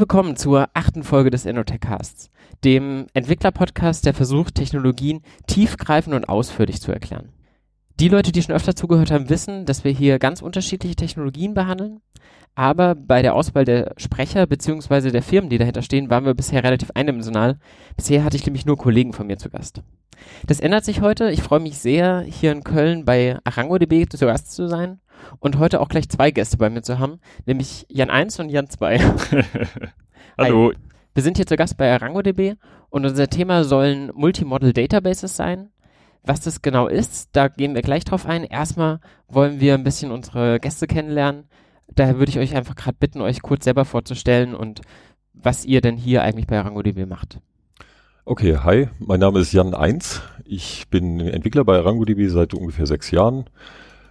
Herzlich willkommen zur achten Folge des Innotech Casts, dem Entwickler-Podcast, der versucht, Technologien tiefgreifend und ausführlich zu erklären. Die Leute, die schon öfter zugehört haben, wissen, dass wir hier ganz unterschiedliche Technologien behandeln, aber bei der Auswahl der Sprecher bzw. der Firmen, die dahinter stehen, waren wir bisher relativ eindimensional. Bisher hatte ich nämlich nur Kollegen von mir zu Gast. Das ändert sich heute. Ich freue mich sehr, hier in Köln bei ArangoDB zu Gast zu sein und heute auch gleich zwei Gäste bei mir zu haben, nämlich Jan 1 und Jan 2. Hallo. Hi. Wir sind hier zu Gast bei ArangoDB und unser Thema sollen Multimodel Databases sein. Was das genau ist, da gehen wir gleich drauf ein. Erstmal wollen wir ein bisschen unsere Gäste kennenlernen. Daher würde ich euch einfach gerade bitten, euch kurz selber vorzustellen und was ihr denn hier eigentlich bei ArangoDB macht. Okay, hi, mein Name ist Jan 1. Ich bin Entwickler bei ArangoDB seit ungefähr sechs Jahren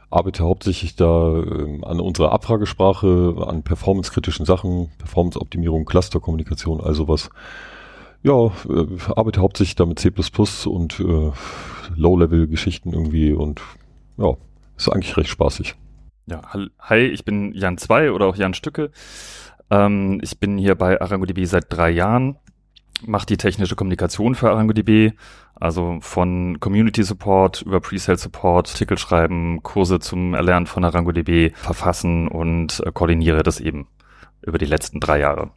arbeite hauptsächlich da ähm, an unserer Abfragesprache, an performancekritischen Sachen, Performance-Optimierung, Clusterkommunikation, all sowas. Ja, äh, arbeite hauptsächlich da mit C++ und äh, Low-Level-Geschichten irgendwie und ja, ist eigentlich recht spaßig. Ja, hi, ich bin Jan 2 oder auch Jan Stücke. Ähm, ich bin hier bei ArangoDB seit drei Jahren, mache die technische Kommunikation für ArangoDB, also von Community Support über Presale Support, Artikel schreiben, Kurse zum Erlernen von ArangoDB verfassen und äh, koordiniere das eben über die letzten drei Jahre.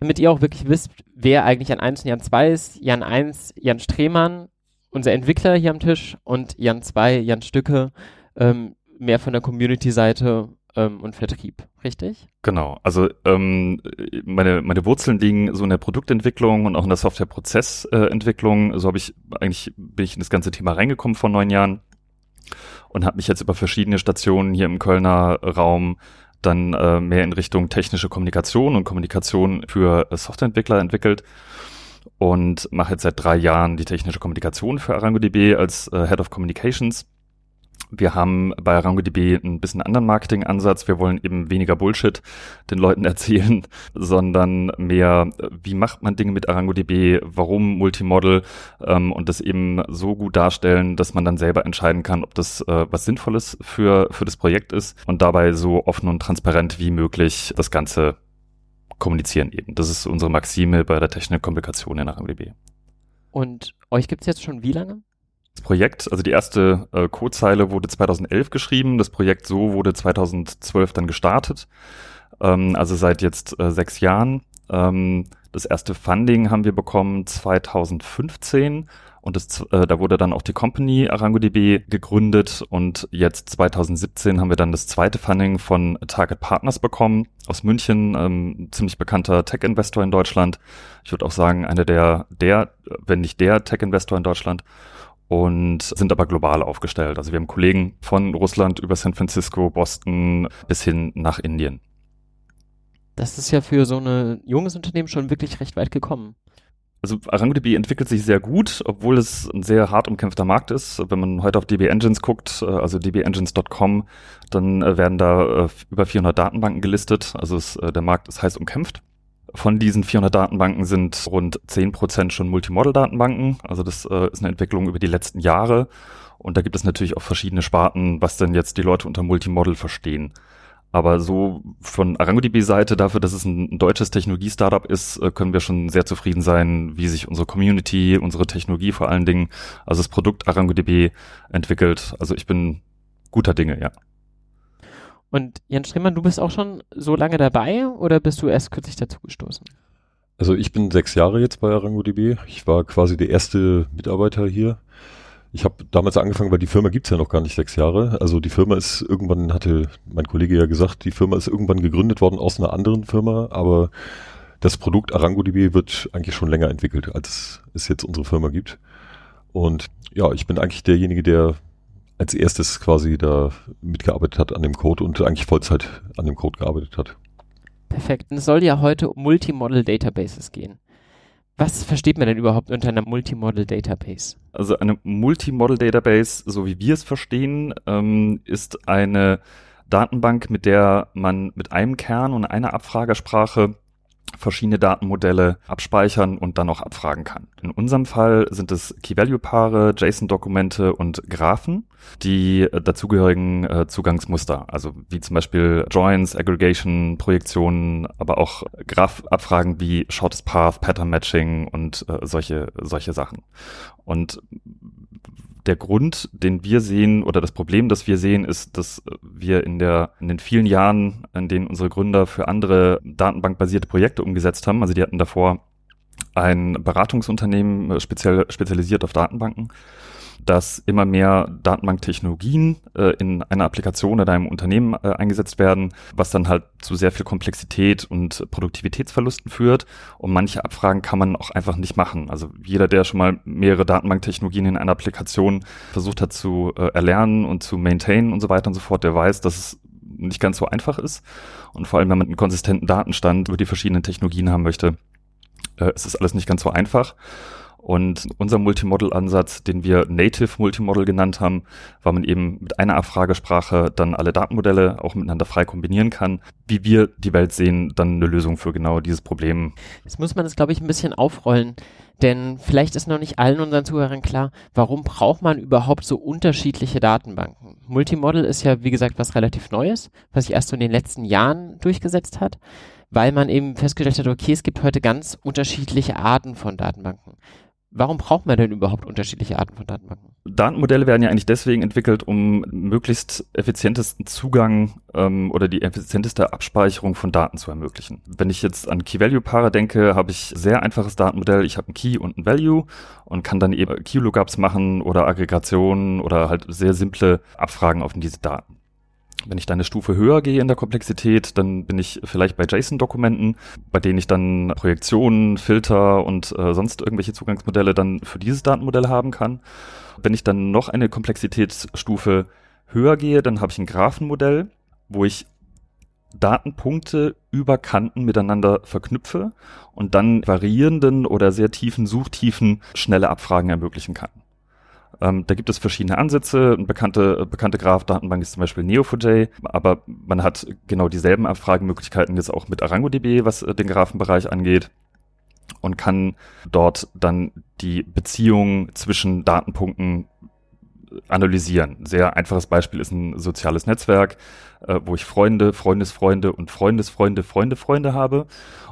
Damit ihr auch wirklich wisst, wer eigentlich Jan 1 und Jan 2 ist. Jan 1, Jan Strehmann, unser Entwickler hier am Tisch und Jan 2, Jan Stücke, ähm, mehr von der Community-Seite ähm, und Vertrieb, richtig? Genau, also ähm, meine, meine Wurzeln liegen so in der Produktentwicklung und auch in der Softwareprozessentwicklung. Äh, so habe ich eigentlich bin ich in das ganze Thema reingekommen vor neun Jahren und habe mich jetzt über verschiedene Stationen hier im Kölner Raum dann äh, mehr in Richtung technische Kommunikation und Kommunikation für Softwareentwickler entwickelt und mache jetzt seit drei Jahren die technische Kommunikation für ArangoDB als äh, Head of Communications wir haben bei ArangoDB ein bisschen anderen Marketingansatz. Wir wollen eben weniger Bullshit den Leuten erzählen, sondern mehr, wie macht man Dinge mit ArangoDB, warum Multimodel ähm, und das eben so gut darstellen, dass man dann selber entscheiden kann, ob das äh, was Sinnvolles für, für das Projekt ist und dabei so offen und transparent wie möglich das Ganze kommunizieren eben. Das ist unsere Maxime bei der technischen in ArangoDB. Und euch gibt's jetzt schon wie lange? Das Projekt, also die erste äh, Codezeile wurde 2011 geschrieben, das Projekt so wurde 2012 dann gestartet, ähm, also seit jetzt äh, sechs Jahren. Ähm, das erste Funding haben wir bekommen 2015 und das, äh, da wurde dann auch die Company ArangoDB gegründet. Und jetzt 2017 haben wir dann das zweite Funding von Target Partners bekommen aus München, ähm, ziemlich bekannter Tech-Investor in Deutschland. Ich würde auch sagen, einer der, der, wenn nicht der Tech-Investor in Deutschland und sind aber global aufgestellt. Also wir haben Kollegen von Russland über San Francisco, Boston bis hin nach Indien. Das ist ja für so ein junges Unternehmen schon wirklich recht weit gekommen. Also ArangoDB entwickelt sich sehr gut, obwohl es ein sehr hart umkämpfter Markt ist. Wenn man heute auf DB Engines guckt, äh, also dbengines.com, dann äh, werden da äh, über 400 Datenbanken gelistet. Also es, der Markt ist heiß umkämpft. Von diesen 400 Datenbanken sind rund 10% schon Multimodel-Datenbanken. Also das äh, ist eine Entwicklung über die letzten Jahre. Und da gibt es natürlich auch verschiedene Sparten, was denn jetzt die Leute unter Multimodel verstehen. Aber so von ArangoDB-Seite dafür, dass es ein deutsches Technologie-Startup ist, äh, können wir schon sehr zufrieden sein, wie sich unsere Community, unsere Technologie vor allen Dingen, also das Produkt ArangoDB entwickelt. Also ich bin guter Dinge, ja. Und Jens Strehmann, du bist auch schon so lange dabei oder bist du erst kürzlich dazugestoßen? Also ich bin sechs Jahre jetzt bei ArangoDB. Ich war quasi der erste Mitarbeiter hier. Ich habe damals angefangen, weil die Firma gibt's ja noch gar nicht sechs Jahre. Also die Firma ist irgendwann, hatte mein Kollege ja gesagt, die Firma ist irgendwann gegründet worden aus einer anderen Firma, aber das Produkt ArangoDB wird eigentlich schon länger entwickelt, als es jetzt unsere Firma gibt. Und ja, ich bin eigentlich derjenige, der als erstes quasi da mitgearbeitet hat an dem Code und eigentlich Vollzeit an dem Code gearbeitet hat. Perfekt. Und es soll ja heute um Multimodel Databases gehen. Was versteht man denn überhaupt unter einer Multimodel Database? Also eine Multimodel Database, so wie wir es verstehen, ähm, ist eine Datenbank, mit der man mit einem Kern und einer Abfragesprache verschiedene Datenmodelle abspeichern und dann auch abfragen kann. In unserem Fall sind es Key-Value-Paare, JSON-Dokumente und Graphen, die äh, dazugehörigen äh, Zugangsmuster, also wie zum Beispiel Joins, Aggregation, Projektionen, aber auch Graph-Abfragen wie Shortest Path, Pattern Matching und äh, solche, solche Sachen. Und der Grund, den wir sehen oder das Problem, das wir sehen, ist, dass wir in der in den vielen Jahren, in denen unsere Gründer für andere datenbankbasierte Projekte umgesetzt haben, also die hatten davor ein Beratungsunternehmen äh, speziell spezialisiert auf Datenbanken dass immer mehr Datenbanktechnologien äh, in einer Applikation oder einem Unternehmen äh, eingesetzt werden, was dann halt zu sehr viel Komplexität und Produktivitätsverlusten führt. Und manche Abfragen kann man auch einfach nicht machen. Also jeder, der schon mal mehrere Datenbanktechnologien in einer Applikation versucht hat zu äh, erlernen und zu maintainen und so weiter und so fort, der weiß, dass es nicht ganz so einfach ist. Und vor allem, wenn man einen konsistenten Datenstand über die verschiedenen Technologien haben möchte, äh, ist es alles nicht ganz so einfach. Und unser Multimodal-Ansatz, den wir Native Multimodal genannt haben, weil man eben mit einer Abfragesprache dann alle Datenmodelle auch miteinander frei kombinieren kann, wie wir die Welt sehen, dann eine Lösung für genau dieses Problem. Jetzt muss man das, glaube ich, ein bisschen aufrollen. Denn vielleicht ist noch nicht allen unseren Zuhörern klar, warum braucht man überhaupt so unterschiedliche Datenbanken? Multimodal ist ja, wie gesagt, was relativ Neues, was sich erst so in den letzten Jahren durchgesetzt hat, weil man eben festgestellt hat, okay, es gibt heute ganz unterschiedliche Arten von Datenbanken. Warum braucht man denn überhaupt unterschiedliche Arten von Datenbanken? Datenmodelle werden ja eigentlich deswegen entwickelt, um möglichst effizientesten Zugang ähm, oder die effizienteste Abspeicherung von Daten zu ermöglichen. Wenn ich jetzt an Key-Value-Paare denke, habe ich sehr einfaches Datenmodell. Ich habe ein Key und ein Value und kann dann eben Key-Lookups machen oder Aggregationen oder halt sehr simple Abfragen auf diese Daten. Wenn ich dann eine Stufe höher gehe in der Komplexität, dann bin ich vielleicht bei JSON-Dokumenten, bei denen ich dann Projektionen, Filter und äh, sonst irgendwelche Zugangsmodelle dann für dieses Datenmodell haben kann. Wenn ich dann noch eine Komplexitätsstufe höher gehe, dann habe ich ein Graphenmodell, wo ich Datenpunkte über Kanten miteinander verknüpfe und dann variierenden oder sehr tiefen Suchtiefen schnelle Abfragen ermöglichen kann. Ähm, da gibt es verschiedene Ansätze. Eine bekannte, bekannte Graph-Datenbank ist zum Beispiel Neo4j, aber man hat genau dieselben Abfragemöglichkeiten jetzt auch mit ArangoDB, was äh, den Graphenbereich angeht und kann dort dann die Beziehung zwischen Datenpunkten analysieren. Sehr einfaches Beispiel ist ein soziales Netzwerk, äh, wo ich Freunde, Freundesfreunde und Freundesfreunde, Freunde, Freunde habe.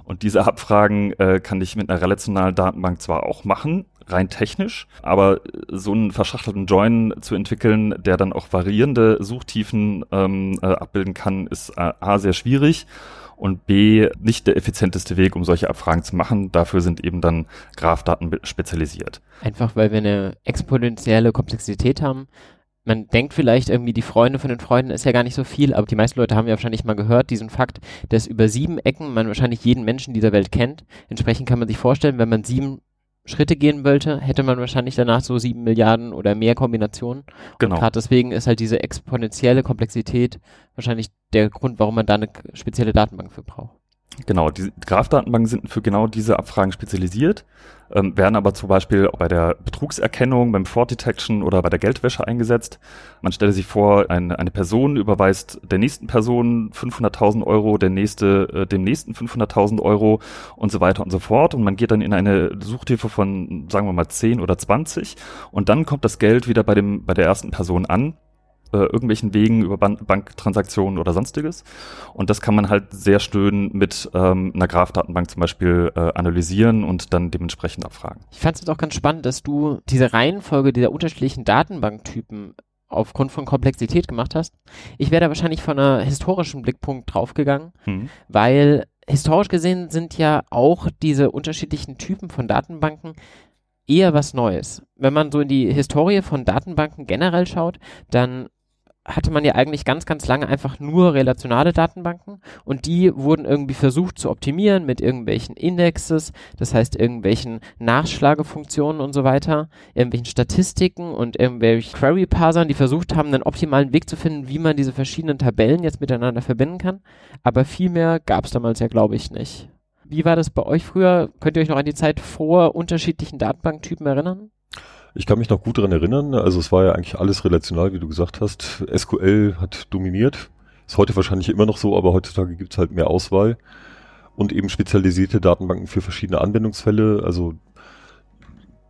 Und diese Abfragen äh, kann ich mit einer relationalen Datenbank zwar auch machen, rein technisch, aber so einen verschachtelten Join zu entwickeln, der dann auch variierende Suchtiefen ähm, äh, abbilden kann, ist äh, A sehr schwierig und B nicht der effizienteste Weg, um solche Abfragen zu machen. Dafür sind eben dann Graph-Daten spezialisiert. Einfach weil wir eine exponentielle Komplexität haben. Man denkt vielleicht irgendwie, die Freunde von den Freunden ist ja gar nicht so viel, aber die meisten Leute haben ja wahrscheinlich mal gehört, diesen Fakt, dass über sieben Ecken man wahrscheinlich jeden Menschen dieser Welt kennt. Entsprechend kann man sich vorstellen, wenn man sieben Schritte gehen wollte, hätte man wahrscheinlich danach so sieben Milliarden oder mehr Kombinationen. Genau. gerade deswegen ist halt diese exponentielle Komplexität wahrscheinlich der Grund, warum man da eine spezielle Datenbank für braucht. Genau, die Graph-Datenbanken sind für genau diese Abfragen spezialisiert, ähm, werden aber zum Beispiel auch bei der Betrugserkennung, beim Fraud Detection oder bei der Geldwäsche eingesetzt. Man stelle sich vor, eine, eine Person überweist der nächsten Person 500.000 Euro, der nächste äh, dem nächsten 500.000 Euro und so weiter und so fort. Und man geht dann in eine Suchthilfe von, sagen wir mal, 10 oder 20 und dann kommt das Geld wieder bei, dem, bei der ersten Person an äh, irgendwelchen Wegen über Ban Banktransaktionen oder sonstiges. Und das kann man halt sehr schön mit ähm, einer Graph-Datenbank zum Beispiel äh, analysieren und dann dementsprechend abfragen. Ich fand es auch ganz spannend, dass du diese Reihenfolge dieser unterschiedlichen Datenbanktypen aufgrund von Komplexität gemacht hast. Ich wäre da wahrscheinlich von einer historischen Blickpunkt draufgegangen, Hm. weil historisch gesehen sind ja auch diese unterschiedlichen Typen von Datenbanken eher was Neues. Wenn man so in die Historie von Datenbanken generell schaut, dann hatte man ja eigentlich ganz, ganz lange einfach nur relationale Datenbanken und die wurden irgendwie versucht zu optimieren mit irgendwelchen Indexes, das heißt irgendwelchen Nachschlagefunktionen und so weiter, irgendwelchen Statistiken und irgendwelchen Query-Parsern, die versucht haben, einen optimalen Weg zu finden, wie man diese verschiedenen Tabellen jetzt miteinander verbinden kann. Aber viel mehr gab es damals ja, glaube ich, nicht. Wie war das bei euch früher? Könnt ihr euch noch an die Zeit vor unterschiedlichen Datenbanktypen erinnern? Ich kann mich noch gut daran erinnern. Also es war ja eigentlich alles relational, wie du gesagt hast. SQL hat dominiert. Ist heute wahrscheinlich immer noch so, aber heutzutage gibt es halt mehr Auswahl und eben spezialisierte Datenbanken für verschiedene Anwendungsfälle. Also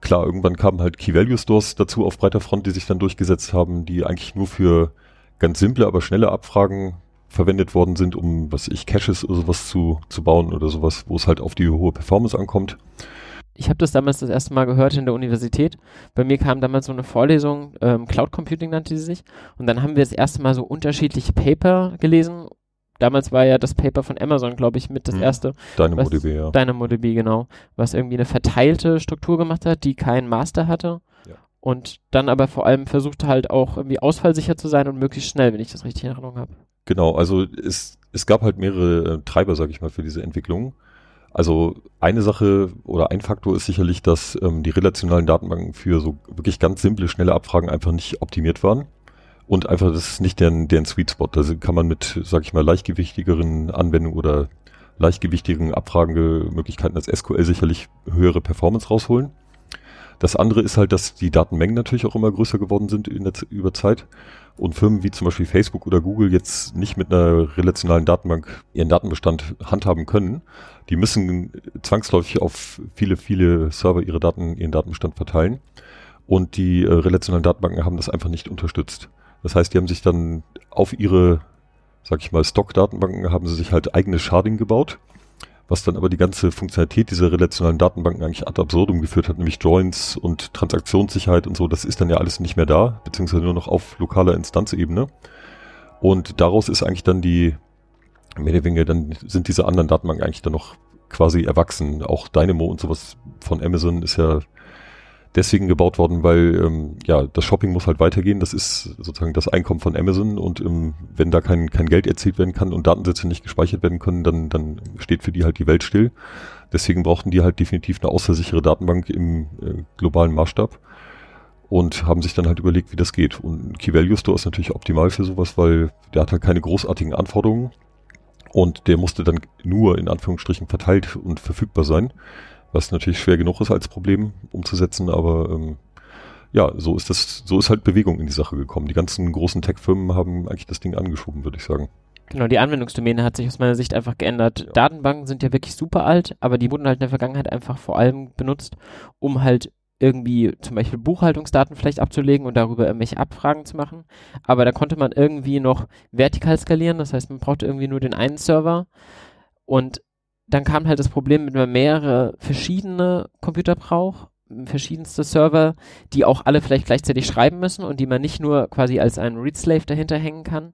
klar, irgendwann kamen halt Key-Value-Stores dazu auf breiter Front, die sich dann durchgesetzt haben, die eigentlich nur für ganz simple, aber schnelle Abfragen verwendet worden sind, um, was ich, Caches oder sowas zu, zu bauen oder sowas, wo es halt auf die hohe Performance ankommt ich habe das damals das erste Mal gehört in der Universität. Bei mir kam damals so eine Vorlesung, ähm, Cloud Computing nannte sie sich. Und dann haben wir das erste Mal so unterschiedliche Paper gelesen. Damals war ja das Paper von Amazon, glaube ich, mit das hm. erste. DynamoDB, ja. DynamoDB, genau. Was irgendwie eine verteilte Struktur gemacht hat, die keinen Master hatte. Ja. Und dann aber vor allem versuchte halt auch irgendwie ausfallsicher zu sein und möglichst schnell, wenn ich das richtig in Erinnerung habe. Genau, also es, es gab halt mehrere äh, Treiber, sage ich mal, für diese Entwicklung. Also eine Sache oder ein Faktor ist sicherlich, dass ähm, die relationalen Datenbanken für so wirklich ganz simple, schnelle Abfragen einfach nicht optimiert waren. Und einfach, das ist nicht deren, deren Sweet Spot. Also kann man mit, sag ich mal, leichtgewichtigeren Anwendungen oder leichtgewichtigen Abfragemöglichkeiten als SQL sicherlich höhere Performance rausholen. Das andere ist halt, dass die Datenmengen natürlich auch immer größer geworden sind in der, über Zeit und Firmen wie zum Beispiel Facebook oder Google jetzt nicht mit einer relationalen Datenbank ihren Datenbestand handhaben können. Die müssen zwangsläufig auf viele, viele Server ihre Daten, ihren Datenbestand verteilen. Und die äh, relationalen Datenbanken haben das einfach nicht unterstützt. Das heißt, die haben sich dann auf ihre, sag ich mal, Stock-Datenbanken haben sie sich halt eigenes Sharding gebaut was dann aber die ganze Funktionalität dieser relationalen Datenbanken eigentlich ad absurdum geführt hat, nämlich Joins und Transaktionssicherheit und so, das ist dann ja alles nicht mehr da, beziehungsweise nur noch auf lokaler Instanzebene. Und daraus ist eigentlich dann die, mehr oder weniger, dann sind diese anderen Datenbanken eigentlich dann noch quasi erwachsen. Auch Dynamo und sowas von Amazon ist ja deswegen gebaut worden, weil ähm, ja das Shopping muss halt weitergehen. Das ist sozusagen das Einkommen von Amazon und ähm, wenn da kein, kein Geld erzielt werden kann und Datensätze nicht gespeichert werden können, dann, dann steht für die halt die Welt still. Deswegen brauchten die halt definitiv eine außersichere Datenbank im äh, globalen Maßstab und haben sich dann halt überlegt, wie das geht. Und Key Value Store ist natürlich optimal für sowas, weil der hat halt keine großartigen Anforderungen und der musste dann nur in Anführungsstrichen verteilt und verfügbar sein was natürlich schwer genug ist als Problem umzusetzen, aber ähm, ja, so ist das, so ist halt Bewegung in die Sache gekommen. Die ganzen großen Tech-Firmen haben eigentlich das Ding angeschoben, würde ich sagen. Genau, die Anwendungsdomäne hat sich aus meiner Sicht einfach geändert. Ja. Datenbanken sind ja wirklich super alt, aber die wurden halt in der Vergangenheit einfach vor allem benutzt, um halt irgendwie zum Beispiel Buchhaltungsdaten vielleicht abzulegen und darüber irgendwelche Abfragen zu machen. Aber da konnte man irgendwie noch vertikal skalieren, das heißt, man brauchte irgendwie nur den einen Server und dann kam halt das Problem, wenn man mehrere verschiedene Computer braucht, verschiedenste Server, die auch alle vielleicht gleichzeitig schreiben müssen und die man nicht nur quasi als einen Read-Slave dahinter hängen kann,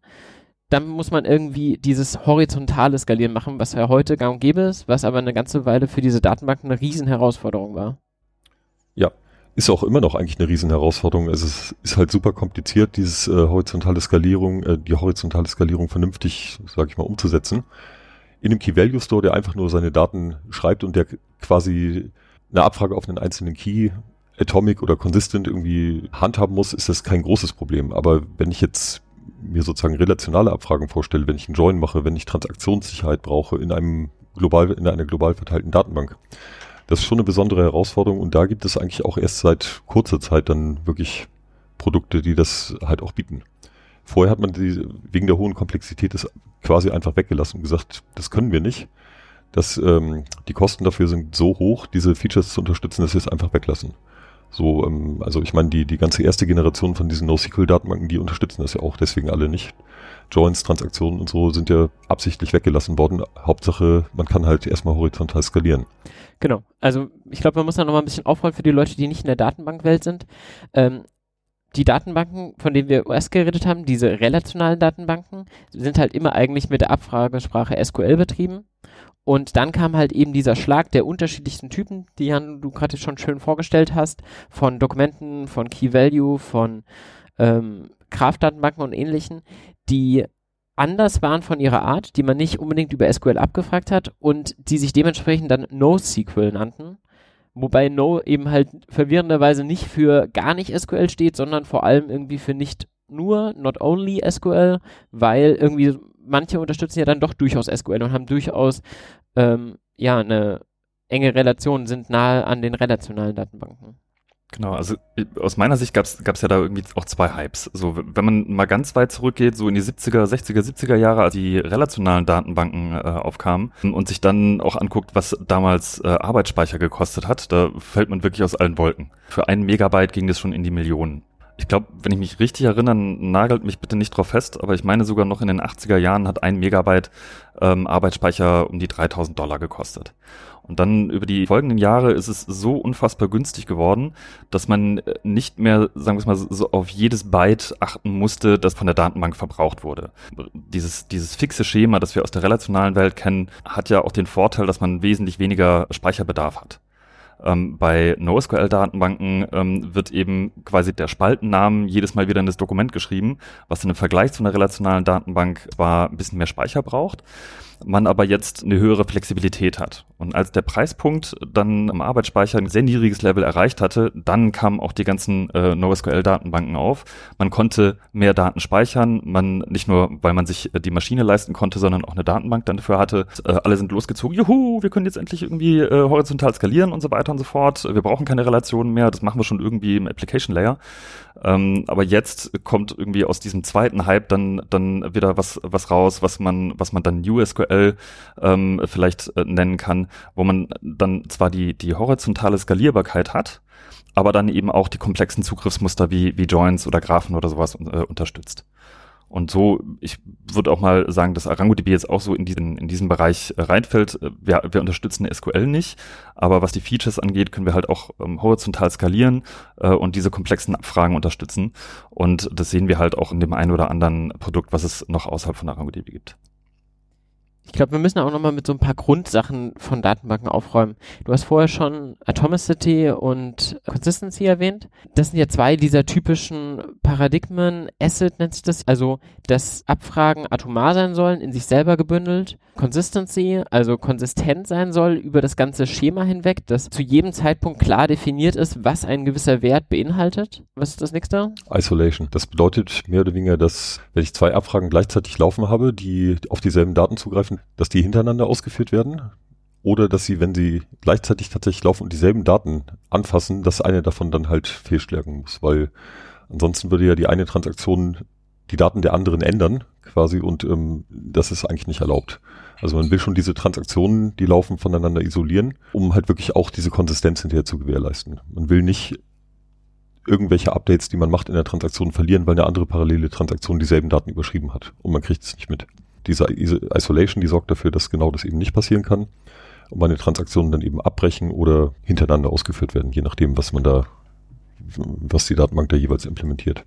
dann muss man irgendwie dieses horizontale Skalieren machen, was ja heute gang und gäbe ist, was aber eine ganze Weile für diese Datenbanken eine Riesenherausforderung war. Ja, ist auch immer noch eigentlich eine Riesenherausforderung. Also es ist halt super kompliziert, dieses äh, horizontale Skalierung, äh, die horizontale Skalierung vernünftig, sage ich mal, umzusetzen in einem Key Value Store, der einfach nur seine Daten schreibt und der quasi eine Abfrage auf einen einzelnen Key Atomic oder Consistent irgendwie handhaben muss, ist das kein großes Problem. Aber wenn ich jetzt mir sozusagen relationale Abfragen vorstelle, wenn ich einen Join mache, wenn ich Transaktionssicherheit brauche in einem global, in einer global verteilten Datenbank, das ist schon eine besondere Herausforderung und da gibt es eigentlich auch erst seit kurzer Zeit dann wirklich Produkte, die das halt auch bieten. Vorher hat man die, wegen der hohen Komplexität das quasi einfach weggelassen und gesagt, das können wir nicht. Das, ähm, die Kosten dafür sind so hoch, diese Features zu unterstützen, dass wir es einfach weglassen. So, ähm, also ich meine, die, die ganze erste Generation von diesen NoSQL-Datenbanken, die unterstützen das ja auch, deswegen alle nicht. Joins, Transaktionen und so sind ja absichtlich weggelassen worden. Hauptsache, man kann halt erstmal horizontal skalieren. Genau. Also ich glaube, man muss da nochmal ein bisschen aufrollen für die Leute, die nicht in der Datenbankwelt sind. Ähm, die Datenbanken, von denen wir erst geredet haben, diese relationalen Datenbanken, sind halt immer eigentlich mit der Abfragesprache SQL betrieben. Und dann kam halt eben dieser Schlag der unterschiedlichsten Typen, die Jan, du gerade schon schön vorgestellt hast, von Dokumenten, von Key Value, von ähm, Kraftdatenbanken und ähnlichen, die anders waren von ihrer Art, die man nicht unbedingt über SQL abgefragt hat und die sich dementsprechend dann NoSQL nannten. Wobei No eben halt verwirrenderweise nicht für gar nicht SQL steht, sondern vor allem irgendwie für nicht nur, not only SQL, weil irgendwie manche unterstützen ja dann doch durchaus SQL und haben durchaus ähm, ja eine enge Relation, sind nahe an den relationalen Datenbanken. Genau, also aus meiner Sicht gab es ja da irgendwie auch zwei Hypes. So, wenn man mal ganz weit zurückgeht, so in die 70er, 60er, 70er Jahre, als die relationalen Datenbanken äh, aufkamen und sich dann auch anguckt, was damals äh, Arbeitsspeicher gekostet hat, da fällt man wirklich aus allen Wolken. Für einen Megabyte ging das schon in die Millionen. Ich glaube, wenn ich mich richtig erinnere, nagelt mich bitte nicht drauf fest, aber ich meine sogar noch in den 80er Jahren hat ein Megabyte ähm, Arbeitsspeicher um die 3000 Dollar gekostet. Und dann über die folgenden Jahre ist es so unfassbar günstig geworden, dass man äh, nicht mehr, sagen wir es mal, so auf jedes Byte achten musste, das von der Datenbank verbraucht wurde. Dieses, dieses fixe Schema, das wir aus der relationalen Welt kennen, hat ja auch den Vorteil, dass man wesentlich weniger Speicherbedarf hat. Ähm, bei NoSQL-Datenbanken ähm, wird eben quasi der Spaltennamen jedes Mal wieder in das Dokument geschrieben, was im Vergleich zu einer relationalen Datenbank zwar ein bisschen mehr Speicher braucht, man aber jetzt eine höhere Flexibilität hat. Und als der Preispunkt dann am Arbeitsspeicher ein sehr niedriges Level erreicht hatte, dann kamen auch die ganzen äh, NoSQL-Datenbanken auf. Man konnte mehr Daten speichern, man nicht nur, weil man sich äh, die Maschine leisten konnte, sondern auch eine Datenbank dann dafür hatte. Äh, alle sind losgezogen, juhu, wir können jetzt endlich irgendwie äh, horizontal skalieren und so weiter und so fort. Wir brauchen keine Relationen mehr, das machen wir schon irgendwie im Application Layer. Ähm, aber jetzt kommt irgendwie aus diesem zweiten Hype dann, dann wieder was, was raus, was man, was man dann USQL ähm, vielleicht äh, nennen kann, wo man dann zwar die, die horizontale Skalierbarkeit hat, aber dann eben auch die komplexen Zugriffsmuster wie, wie Joins oder Graphen oder sowas äh, unterstützt. Und so, ich würde auch mal sagen, dass ArangoDB jetzt auch so in diesen, in diesen Bereich äh, reinfällt. Wir, wir unterstützen SQL nicht, aber was die Features angeht, können wir halt auch ähm, horizontal skalieren äh, und diese komplexen Abfragen unterstützen. Und das sehen wir halt auch in dem einen oder anderen Produkt, was es noch außerhalb von ArangoDB gibt. Ich glaube, wir müssen auch nochmal mit so ein paar Grundsachen von Datenbanken aufräumen. Du hast vorher schon Atomicity und Consistency erwähnt. Das sind ja zwei dieser typischen Paradigmen. Acid nennt sich das, also dass Abfragen atomar sein sollen, in sich selber gebündelt. Consistency, also konsistent sein soll über das ganze Schema hinweg, dass zu jedem Zeitpunkt klar definiert ist, was ein gewisser Wert beinhaltet. Was ist das nächste? Isolation. Das bedeutet mehr oder weniger, dass wenn ich zwei Abfragen gleichzeitig laufen habe, die auf dieselben Daten zugreifen, dass die hintereinander ausgeführt werden oder dass sie, wenn sie gleichzeitig tatsächlich laufen und dieselben Daten anfassen, dass eine davon dann halt fehlschlagen muss, weil ansonsten würde ja die eine Transaktion die Daten der anderen ändern quasi und ähm, das ist eigentlich nicht erlaubt. Also man will schon diese Transaktionen, die laufen, voneinander isolieren, um halt wirklich auch diese Konsistenz hinterher zu gewährleisten. Man will nicht irgendwelche Updates, die man macht in der Transaktion verlieren, weil eine andere parallele Transaktion dieselben Daten überschrieben hat und man kriegt es nicht mit diese Isolation, die sorgt dafür, dass genau das eben nicht passieren kann und meine Transaktionen dann eben abbrechen oder hintereinander ausgeführt werden, je nachdem, was man da, was die Datenbank da jeweils implementiert.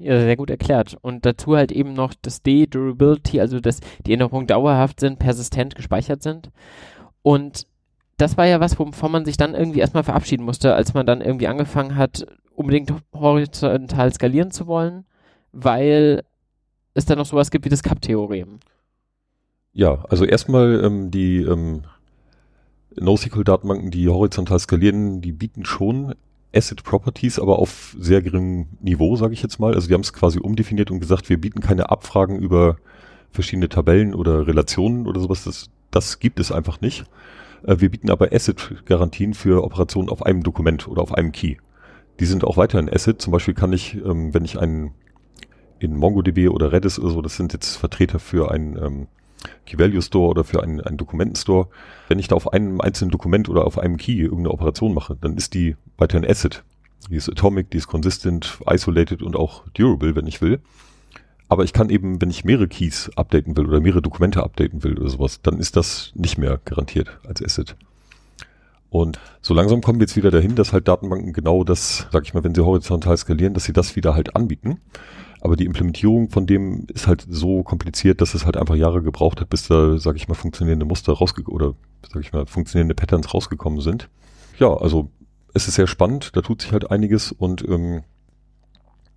Ja, sehr gut erklärt. Und dazu halt eben noch das D-Durability, also dass die Änderungen dauerhaft sind, persistent gespeichert sind. Und das war ja was, wovon man sich dann irgendwie erstmal verabschieden musste, als man dann irgendwie angefangen hat, unbedingt horizontal skalieren zu wollen, weil es dann noch sowas gibt wie das Cup-Theorem. Ja, also erstmal ähm, die ähm, NoSQL-Datenbanken, die horizontal skalieren, die bieten schon Asset Properties, aber auf sehr geringem Niveau, sage ich jetzt mal. Also die haben es quasi umdefiniert und gesagt, wir bieten keine Abfragen über verschiedene Tabellen oder Relationen oder sowas. Das, das gibt es einfach nicht. Äh, wir bieten aber Asset-Garantien für Operationen auf einem Dokument oder auf einem Key. Die sind auch weiterhin Asset. Zum Beispiel kann ich, ähm, wenn ich einen in MongoDB oder Redis oder so, das sind jetzt Vertreter für einen ähm, Key-Value Store oder für einen, einen Dokumentenstore. Wenn ich da auf einem einzelnen Dokument oder auf einem Key irgendeine Operation mache, dann ist die weiterhin Asset. Die ist atomic, die ist consistent, isolated und auch durable, wenn ich will. Aber ich kann eben, wenn ich mehrere Keys updaten will oder mehrere Dokumente updaten will oder sowas, dann ist das nicht mehr garantiert als Asset. Und so langsam kommen wir jetzt wieder dahin, dass halt Datenbanken genau das, sag ich mal, wenn sie horizontal skalieren, dass sie das wieder halt anbieten. Aber die Implementierung von dem ist halt so kompliziert, dass es halt einfach Jahre gebraucht hat, bis da, sag ich mal, funktionierende Muster rausgekommen oder, sag ich mal, funktionierende Patterns rausgekommen sind. Ja, also es ist sehr spannend, da tut sich halt einiges und ähm,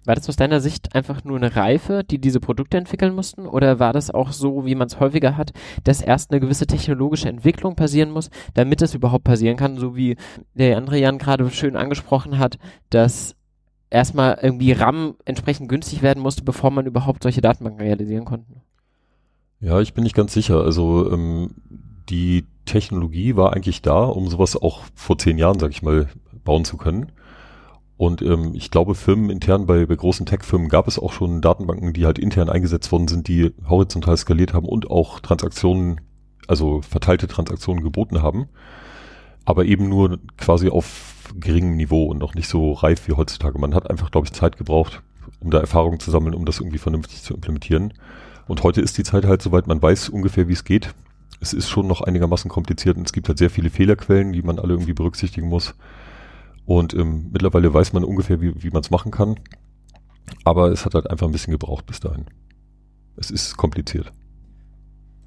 War das aus deiner Sicht einfach nur eine Reife, die diese Produkte entwickeln mussten? Oder war das auch so, wie man es häufiger hat, dass erst eine gewisse technologische Entwicklung passieren muss, damit es überhaupt passieren kann? So wie der andere Jan gerade schön angesprochen hat, dass erstmal irgendwie RAM entsprechend günstig werden musste, bevor man überhaupt solche Datenbanken realisieren konnte. Ja, ich bin nicht ganz sicher. Also ähm, die Technologie war eigentlich da, um sowas auch vor zehn Jahren, sag ich mal, bauen zu können. Und ähm, ich glaube, Firmen intern bei, bei großen Tech-Firmen gab es auch schon Datenbanken, die halt intern eingesetzt worden sind, die horizontal skaliert haben und auch Transaktionen, also verteilte Transaktionen geboten haben. Aber eben nur quasi auf geringem Niveau und noch nicht so reif wie heutzutage. Man hat einfach, glaube ich, Zeit gebraucht, um da Erfahrung zu sammeln, um das irgendwie vernünftig zu implementieren. Und heute ist die Zeit halt soweit, man weiß ungefähr, wie es geht. Es ist schon noch einigermaßen kompliziert und es gibt halt sehr viele Fehlerquellen, die man alle irgendwie berücksichtigen muss. Und ähm, mittlerweile weiß man ungefähr, wie, wie man es machen kann. Aber es hat halt einfach ein bisschen gebraucht bis dahin. Es ist kompliziert.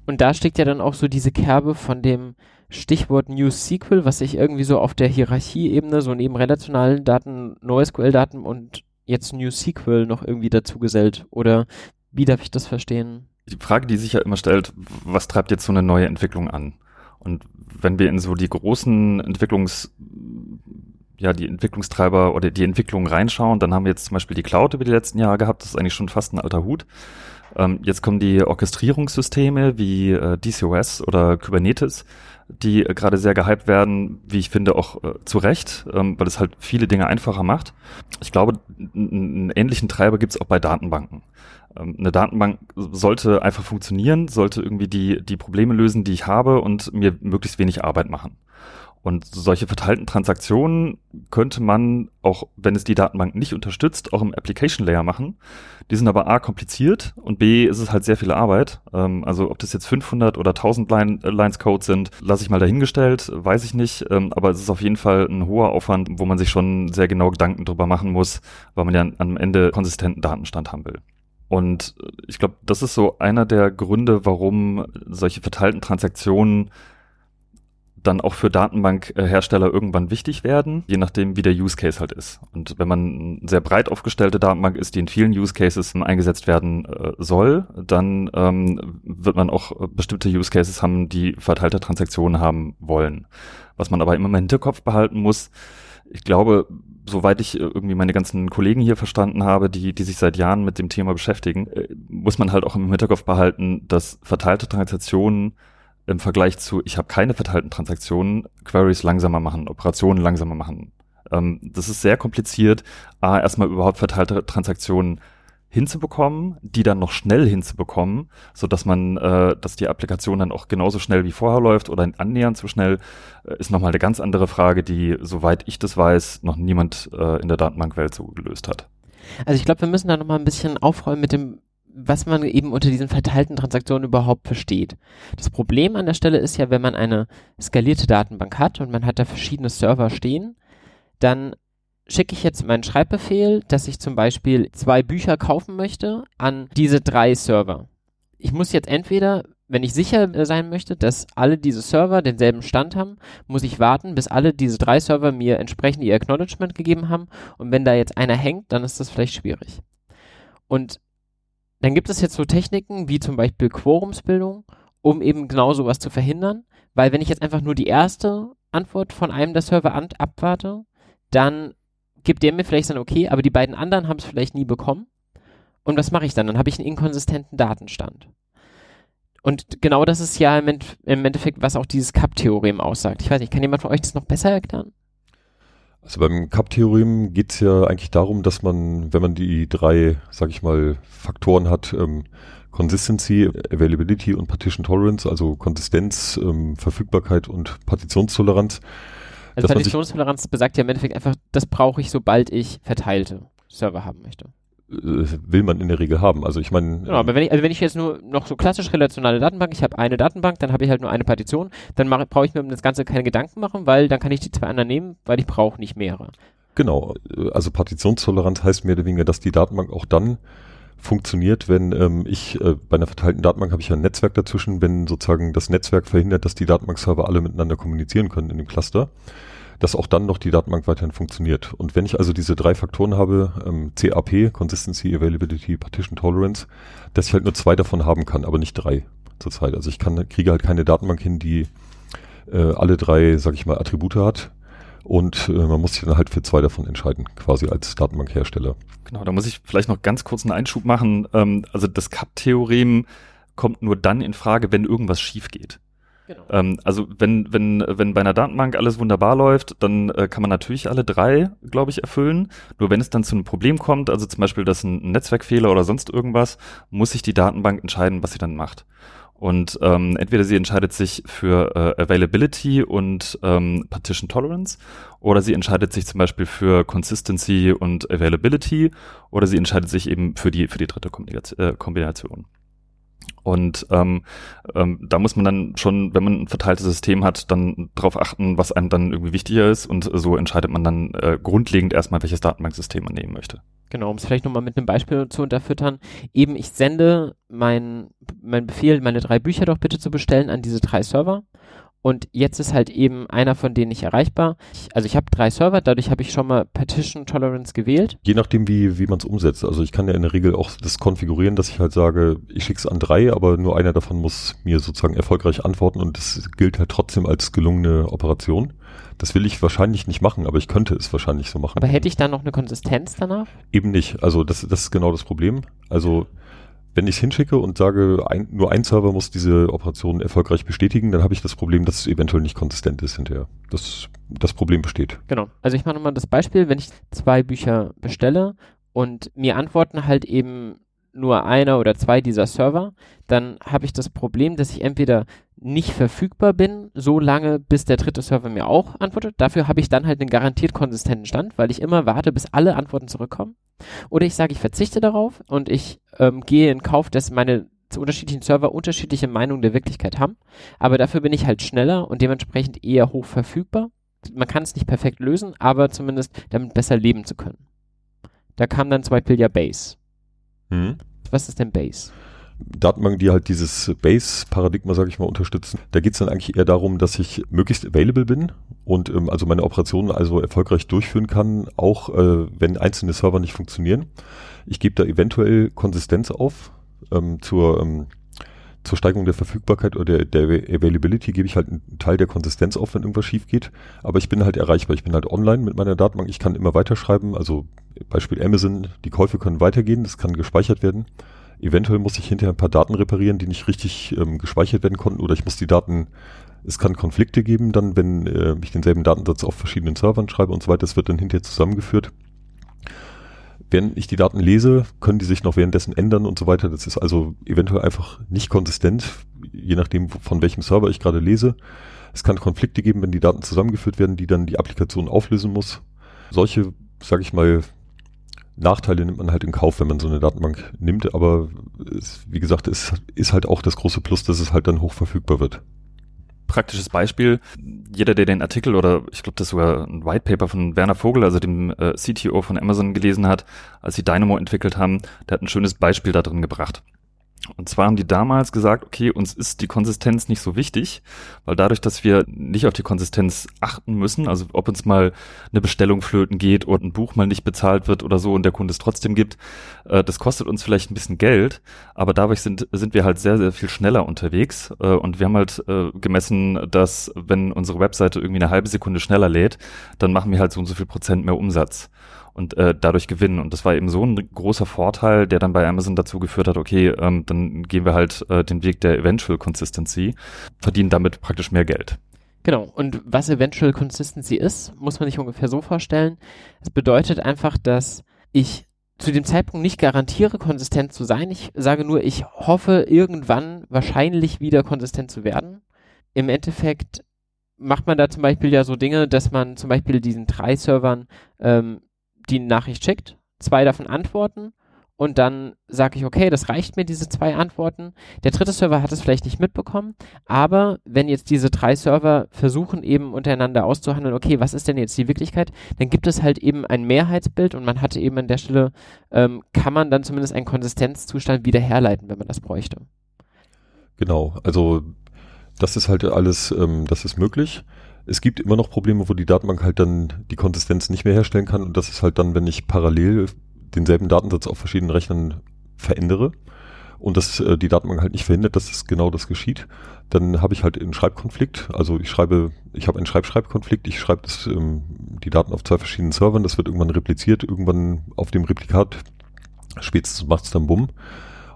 Und da steckt ja dann auch so diese Kerbe von dem Stichwort NewSQL, was sich irgendwie so auf der Hierarchieebene, so neben relationalen Daten, NoSQL-Daten und jetzt NewSQL noch irgendwie dazu gesellt. Oder wie darf ich das verstehen? Die Frage, die sich ja immer stellt, was treibt jetzt so eine neue Entwicklung an? Und wenn wir in so die großen Entwicklungs ja, die Entwicklungstreiber oder die Entwicklung reinschauen, dann haben wir jetzt zum Beispiel die Cloud über die letzten Jahre gehabt, das ist eigentlich schon fast ein alter Hut. Ähm, jetzt kommen die Orchestrierungssysteme wie äh, DCOS oder Kubernetes, die äh, gerade sehr gehypt werden, wie ich finde, auch äh, zu Recht, ähm, weil es halt viele Dinge einfacher macht. Ich glaube, einen ähnlichen Treiber gibt es auch bei Datenbanken. Ähm, eine Datenbank sollte einfach funktionieren, sollte irgendwie die, die Probleme lösen, die ich habe und mir möglichst wenig Arbeit machen. Und solche verteilten Transaktionen könnte man, auch wenn es die Datenbank nicht unterstützt, auch im Application Layer machen. Die sind aber A kompliziert und B ist es halt sehr viel Arbeit. Ähm, also ob das jetzt 500 oder 1000 Line, äh, Lines Code sind, lasse ich mal dahingestellt, weiß ich nicht. Ähm, aber es ist auf jeden Fall ein hoher Aufwand, wo man sich schon sehr genau Gedanken drüber machen muss, weil man ja am Ende konsistenten Datenstand haben will. Und ich glaube, das ist so einer der Gründe, warum solche verteilten Transaktionen dann auch für Datenbankhersteller irgendwann wichtig werden, je nachdem, wie der Use Case halt ist. Und wenn man eine sehr breit aufgestellte Datenbank ist, die in vielen Use Cases eingesetzt werden äh, soll, dann ähm, wird man auch bestimmte Use Cases haben, die verteilte Transaktionen haben wollen. Was man aber immer im Hinterkopf behalten muss, ich glaube, soweit ich irgendwie meine ganzen Kollegen hier verstanden habe, die, die sich seit Jahren mit dem Thema beschäftigen, äh, muss man halt auch im Hinterkopf behalten, dass verteilte Transaktionen im Vergleich zu, ich habe keine verteilten Transaktionen, Queries langsamer machen, Operationen langsamer machen. Ähm, das ist sehr kompliziert, A, erstmal überhaupt verteilte Transaktionen hinzubekommen, die dann noch schnell hinzubekommen, so dass man, äh, dass die Applikation dann auch genauso schnell wie vorher läuft oder annähernd so schnell, äh, ist nochmal eine ganz andere Frage, die, soweit ich das weiß, noch niemand äh, in der Datenbankwelt so gelöst hat. Also ich glaube, wir müssen da nochmal ein bisschen aufräumen mit dem was man eben unter diesen verteilten Transaktionen überhaupt versteht. Das Problem an der Stelle ist ja, wenn man eine skalierte Datenbank hat und man hat da verschiedene Server stehen, dann schicke ich jetzt meinen Schreibbefehl, dass ich zum Beispiel zwei Bücher kaufen möchte, an diese drei Server. Ich muss jetzt entweder, wenn ich sicher sein möchte, dass alle diese Server denselben Stand haben, muss ich warten, bis alle diese drei Server mir entsprechend ihr Acknowledgement gegeben haben. Und wenn da jetzt einer hängt, dann ist das vielleicht schwierig. Und dann gibt es jetzt so Techniken wie zum Beispiel Quorumsbildung, um eben genau sowas zu verhindern. Weil wenn ich jetzt einfach nur die erste Antwort von einem der Server an, abwarte, dann gibt der mir vielleicht dann okay, aber die beiden anderen haben es vielleicht nie bekommen. Und was mache ich dann? Dann habe ich einen inkonsistenten Datenstand. Und genau das ist ja im, Endeffekt, was auch dieses Cup-Theorem aussagt. Ich weiß nicht, kann jemand von euch das noch besser erklären? Also beim Cup-Theorem geht es ja eigentlich darum, dass man, wenn man die drei, sag ich mal, Faktoren hat, ähm, Consistency, Availability und Partition Tolerance, also Konsistenz, ähm, Verfügbarkeit und Partitionstoleranz. Also Partitionstoleranz besagt ja im Endeffekt einfach, das brauche ich, sobald ich verteilte Server haben möchte. Äh, will man in der Regel haben. Also ich meine. Genau, aber wenn ich, also wenn ich jetzt nur noch so klassisch relationale Datenbank, ich habe eine Datenbank, dann habe ich halt nur eine Partition, dann brauche ich mir um das Ganze keine Gedanken machen, weil dann kann ich die zwei anderen nehmen, weil ich brauche nicht mehrere. Genau, also Partitionstoleranz heißt mehr oder weniger, dass die Datenbank auch dann funktioniert, wenn ähm, ich äh, bei einer verteilten Datenbank habe ich ja ein Netzwerk dazwischen, wenn sozusagen das Netzwerk verhindert, dass die Datenbankserver alle miteinander kommunizieren können in dem Cluster dass auch dann noch die Datenbank weiterhin funktioniert. Und wenn ich also diese drei Faktoren habe, ähm, CAP, Consistency, Availability, Partition Tolerance, dass ich halt nur zwei davon haben kann, aber nicht drei zurzeit. Also ich kann, kriege halt keine Datenbank hin, die äh, alle drei, sag ich mal, Attribute hat. Und äh, man muss sich dann halt für zwei davon entscheiden, quasi als Datenbankhersteller. Genau, da muss ich vielleicht noch ganz kurz einen Einschub machen. Ähm, also das CAP-Theorem kommt nur dann in Frage, wenn irgendwas schief geht. Genau. Ähm, also wenn, wenn, wenn bei einer Datenbank alles wunderbar läuft, dann äh, kann man natürlich alle drei, glaube ich, erfüllen. Nur wenn es dann zu einem Problem kommt, also zum Beispiel, dass ein Netzwerkfehler oder sonst irgendwas, muss sich die Datenbank entscheiden, was sie dann macht. Und ähm, entweder sie entscheidet sich für äh, Availability und ähm, Partition Tolerance oder sie entscheidet sich zum Beispiel für Consistency und Availability oder sie entscheidet sich eben für die, für die dritte äh, Kombination. Und ähm, ähm, da muss man dann schon, wenn man ein verteiltes System hat, dann darauf achten, was einem dann irgendwie wichtiger ist. Und so entscheidet man dann äh, grundlegend erstmal, welches Datenbanksystem man nehmen möchte. Genau, um es vielleicht nochmal mit einem Beispiel zu unterfüttern. Eben, ich sende mein, mein Befehl, meine drei Bücher doch bitte zu bestellen an diese drei Server. Und jetzt ist halt eben einer von denen nicht erreichbar. Ich, also ich habe drei Server, dadurch habe ich schon mal Partition Tolerance gewählt. Je nachdem, wie, wie man es umsetzt. Also ich kann ja in der Regel auch das konfigurieren, dass ich halt sage, ich schicke es an drei, aber nur einer davon muss mir sozusagen erfolgreich antworten und das gilt halt trotzdem als gelungene Operation. Das will ich wahrscheinlich nicht machen, aber ich könnte es wahrscheinlich so machen. Aber hätte ich dann noch eine Konsistenz danach? Eben nicht. Also das, das ist genau das Problem. Also wenn ich es hinschicke und sage, ein, nur ein Server muss diese Operation erfolgreich bestätigen, dann habe ich das Problem, dass es eventuell nicht konsistent ist hinterher. Das, das Problem besteht. Genau. Also ich mache nochmal das Beispiel, wenn ich zwei Bücher bestelle und mir antworten halt eben nur einer oder zwei dieser Server, dann habe ich das Problem, dass ich entweder nicht verfügbar bin, so lange, bis der dritte Server mir auch antwortet. Dafür habe ich dann halt einen garantiert konsistenten Stand, weil ich immer warte, bis alle Antworten zurückkommen. Oder ich sage, ich verzichte darauf und ich ähm, gehe in Kauf, dass meine unterschiedlichen Server unterschiedliche Meinungen der Wirklichkeit haben. Aber dafür bin ich halt schneller und dementsprechend eher hoch verfügbar. Man kann es nicht perfekt lösen, aber zumindest damit besser leben zu können. Da kam dann zum Beispiel ja Base. Hm. Was ist denn Base? Datenbanken, die halt dieses Base-Paradigma, sage ich mal, unterstützen. Da geht es dann eigentlich eher darum, dass ich möglichst available bin und ähm, also meine Operationen also erfolgreich durchführen kann, auch äh, wenn einzelne Server nicht funktionieren. Ich gebe da eventuell Konsistenz auf ähm, zur ähm, zur Steigerung der Verfügbarkeit oder der, der Availability gebe ich halt einen Teil der Konsistenz auf, wenn irgendwas schief geht. Aber ich bin halt erreichbar. Ich bin halt online mit meiner Datenbank. Ich kann immer weiterschreiben. Also Beispiel Amazon, die Käufe können weitergehen. Das kann gespeichert werden. Eventuell muss ich hinterher ein paar Daten reparieren, die nicht richtig ähm, gespeichert werden konnten, oder ich muss die Daten, es kann Konflikte geben, dann, wenn äh, ich denselben Datensatz auf verschiedenen Servern schreibe und so weiter, das wird dann hinterher zusammengeführt. Wenn ich die Daten lese, können die sich noch währenddessen ändern und so weiter. Das ist also eventuell einfach nicht konsistent, je nachdem, von welchem Server ich gerade lese. Es kann Konflikte geben, wenn die Daten zusammengeführt werden, die dann die Applikation auflösen muss. Solche, sage ich mal, Nachteile nimmt man halt in Kauf, wenn man so eine Datenbank nimmt, aber es, wie gesagt, es ist halt auch das große Plus, dass es halt dann hoch verfügbar wird. Praktisches Beispiel, jeder, der den Artikel oder ich glaube, das ist sogar ein White Paper von Werner Vogel, also dem äh, CTO von Amazon gelesen hat, als sie Dynamo entwickelt haben, der hat ein schönes Beispiel da drin gebracht. Und zwar haben die damals gesagt, okay, uns ist die Konsistenz nicht so wichtig, weil dadurch, dass wir nicht auf die Konsistenz achten müssen, also ob uns mal eine Bestellung flöten geht oder ein Buch mal nicht bezahlt wird oder so und der Kunde es trotzdem gibt, äh, das kostet uns vielleicht ein bisschen Geld, aber dadurch sind, sind wir halt sehr, sehr viel schneller unterwegs äh, und wir haben halt äh, gemessen, dass wenn unsere Webseite irgendwie eine halbe Sekunde schneller lädt, dann machen wir halt so und so viel Prozent mehr Umsatz und äh, dadurch gewinnen. Und das war eben so ein großer Vorteil, der dann bei Amazon dazu geführt hat, okay, ähm, dann gehen wir halt äh, den Weg der Eventual Consistency, verdienen damit praktisch mehr Geld. Genau. Und was Eventual Consistency ist, muss man sich ungefähr so vorstellen. Es bedeutet einfach, dass ich zu dem Zeitpunkt nicht garantiere, konsistent zu sein. Ich sage nur, ich hoffe, irgendwann wahrscheinlich wieder konsistent zu werden. Im Endeffekt macht man da zum Beispiel ja so Dinge, dass man zum Beispiel diesen drei Servern ähm, die Nachricht schickt, zwei davon antworten und dann sage ich, okay, das reicht mir, diese zwei Antworten. Der dritte Server hat es vielleicht nicht mitbekommen, aber wenn jetzt diese drei Server versuchen eben untereinander auszuhandeln, okay, was ist denn jetzt die Wirklichkeit, dann gibt es halt eben ein Mehrheitsbild und man hatte eben an der Stelle, ähm, kann man dann zumindest einen Konsistenzzustand wieder herleiten, wenn man das bräuchte. Genau, also das ist halt alles, ähm, das ist möglich. Es gibt immer noch Probleme, wo die Datenbank halt dann die Konsistenz nicht mehr herstellen kann. Und das ist halt dann, wenn ich parallel denselben Datensatz auf verschiedenen Rechnern verändere und das äh, die Datenbank halt nicht verhindert, dass das genau das geschieht, dann habe ich halt einen Schreibkonflikt. Also ich schreibe, ich habe einen Schreib-Schreib-Konflikt, ich schreibe das, ähm, die Daten auf zwei verschiedenen Servern, das wird irgendwann repliziert, irgendwann auf dem Replikat. Spätestens macht es dann Bumm.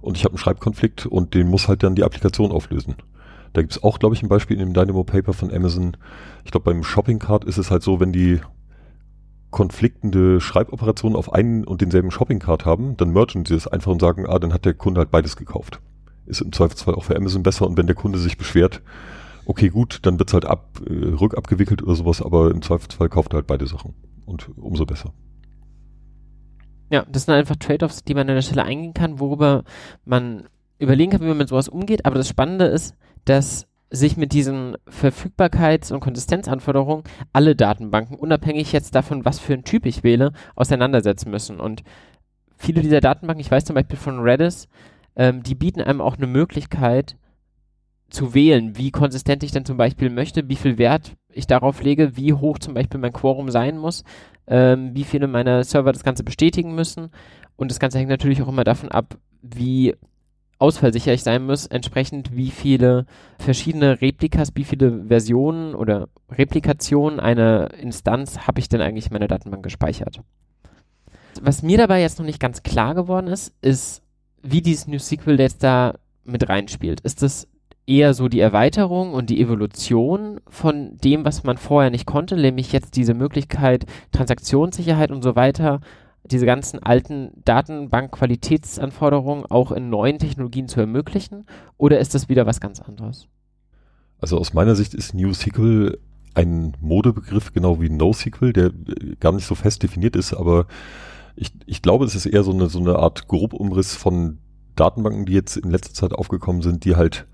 Und ich habe einen Schreibkonflikt und den muss halt dann die Applikation auflösen. Da gibt es auch, glaube ich, ein Beispiel in dem Dynamo Paper von Amazon. Ich glaube, beim Shopping Cart ist es halt so, wenn die konfliktende Schreiboperationen auf einen und denselben Shopping Cart haben, dann mergen sie es einfach und sagen, ah, dann hat der Kunde halt beides gekauft. Ist im Zweifelsfall auch für Amazon besser und wenn der Kunde sich beschwert, okay, gut, dann wird's halt ab, äh, rückabgewickelt oder sowas, aber im Zweifelsfall kauft er halt beide Sachen und umso besser. Ja, das sind einfach Trade-offs, die man an der Stelle eingehen kann, worüber man überlegen kann, wie man mit sowas umgeht. Aber das Spannende ist, dass sich mit diesen Verfügbarkeits- und Konsistenzanforderungen alle Datenbanken, unabhängig jetzt davon, was für ein Typ ich wähle, auseinandersetzen müssen. Und viele dieser Datenbanken, ich weiß zum Beispiel von Redis, ähm, die bieten einem auch eine Möglichkeit zu wählen, wie konsistent ich denn zum Beispiel möchte, wie viel Wert ich darauf lege, wie hoch zum Beispiel mein Quorum sein muss, ähm, wie viele meiner Server das Ganze bestätigen müssen. Und das Ganze hängt natürlich auch immer davon ab, wie ausfallsicher ich sein muss, entsprechend wie viele verschiedene Replikas, wie viele Versionen oder Replikationen einer Instanz habe ich denn eigentlich in meiner Datenbank gespeichert. Was mir dabei jetzt noch nicht ganz klar geworden ist, ist, wie dieses New SQL jetzt da mit reinspielt. Ist das eher so die Erweiterung und die Evolution von dem, was man vorher nicht konnte, nämlich jetzt diese Möglichkeit, Transaktionssicherheit und so weiter diese ganzen alten Datenbank-Qualitätsanforderungen auch in neuen Technologien zu ermöglichen? Oder ist das wieder was ganz anderes? Also aus meiner Sicht ist NewSQL ein Modebegriff, genau wie NoSQL, der gar nicht so fest definiert ist, aber ich, ich glaube, es ist eher so eine, so eine Art Grobumriss von Datenbanken, die jetzt in letzter Zeit aufgekommen sind, die halt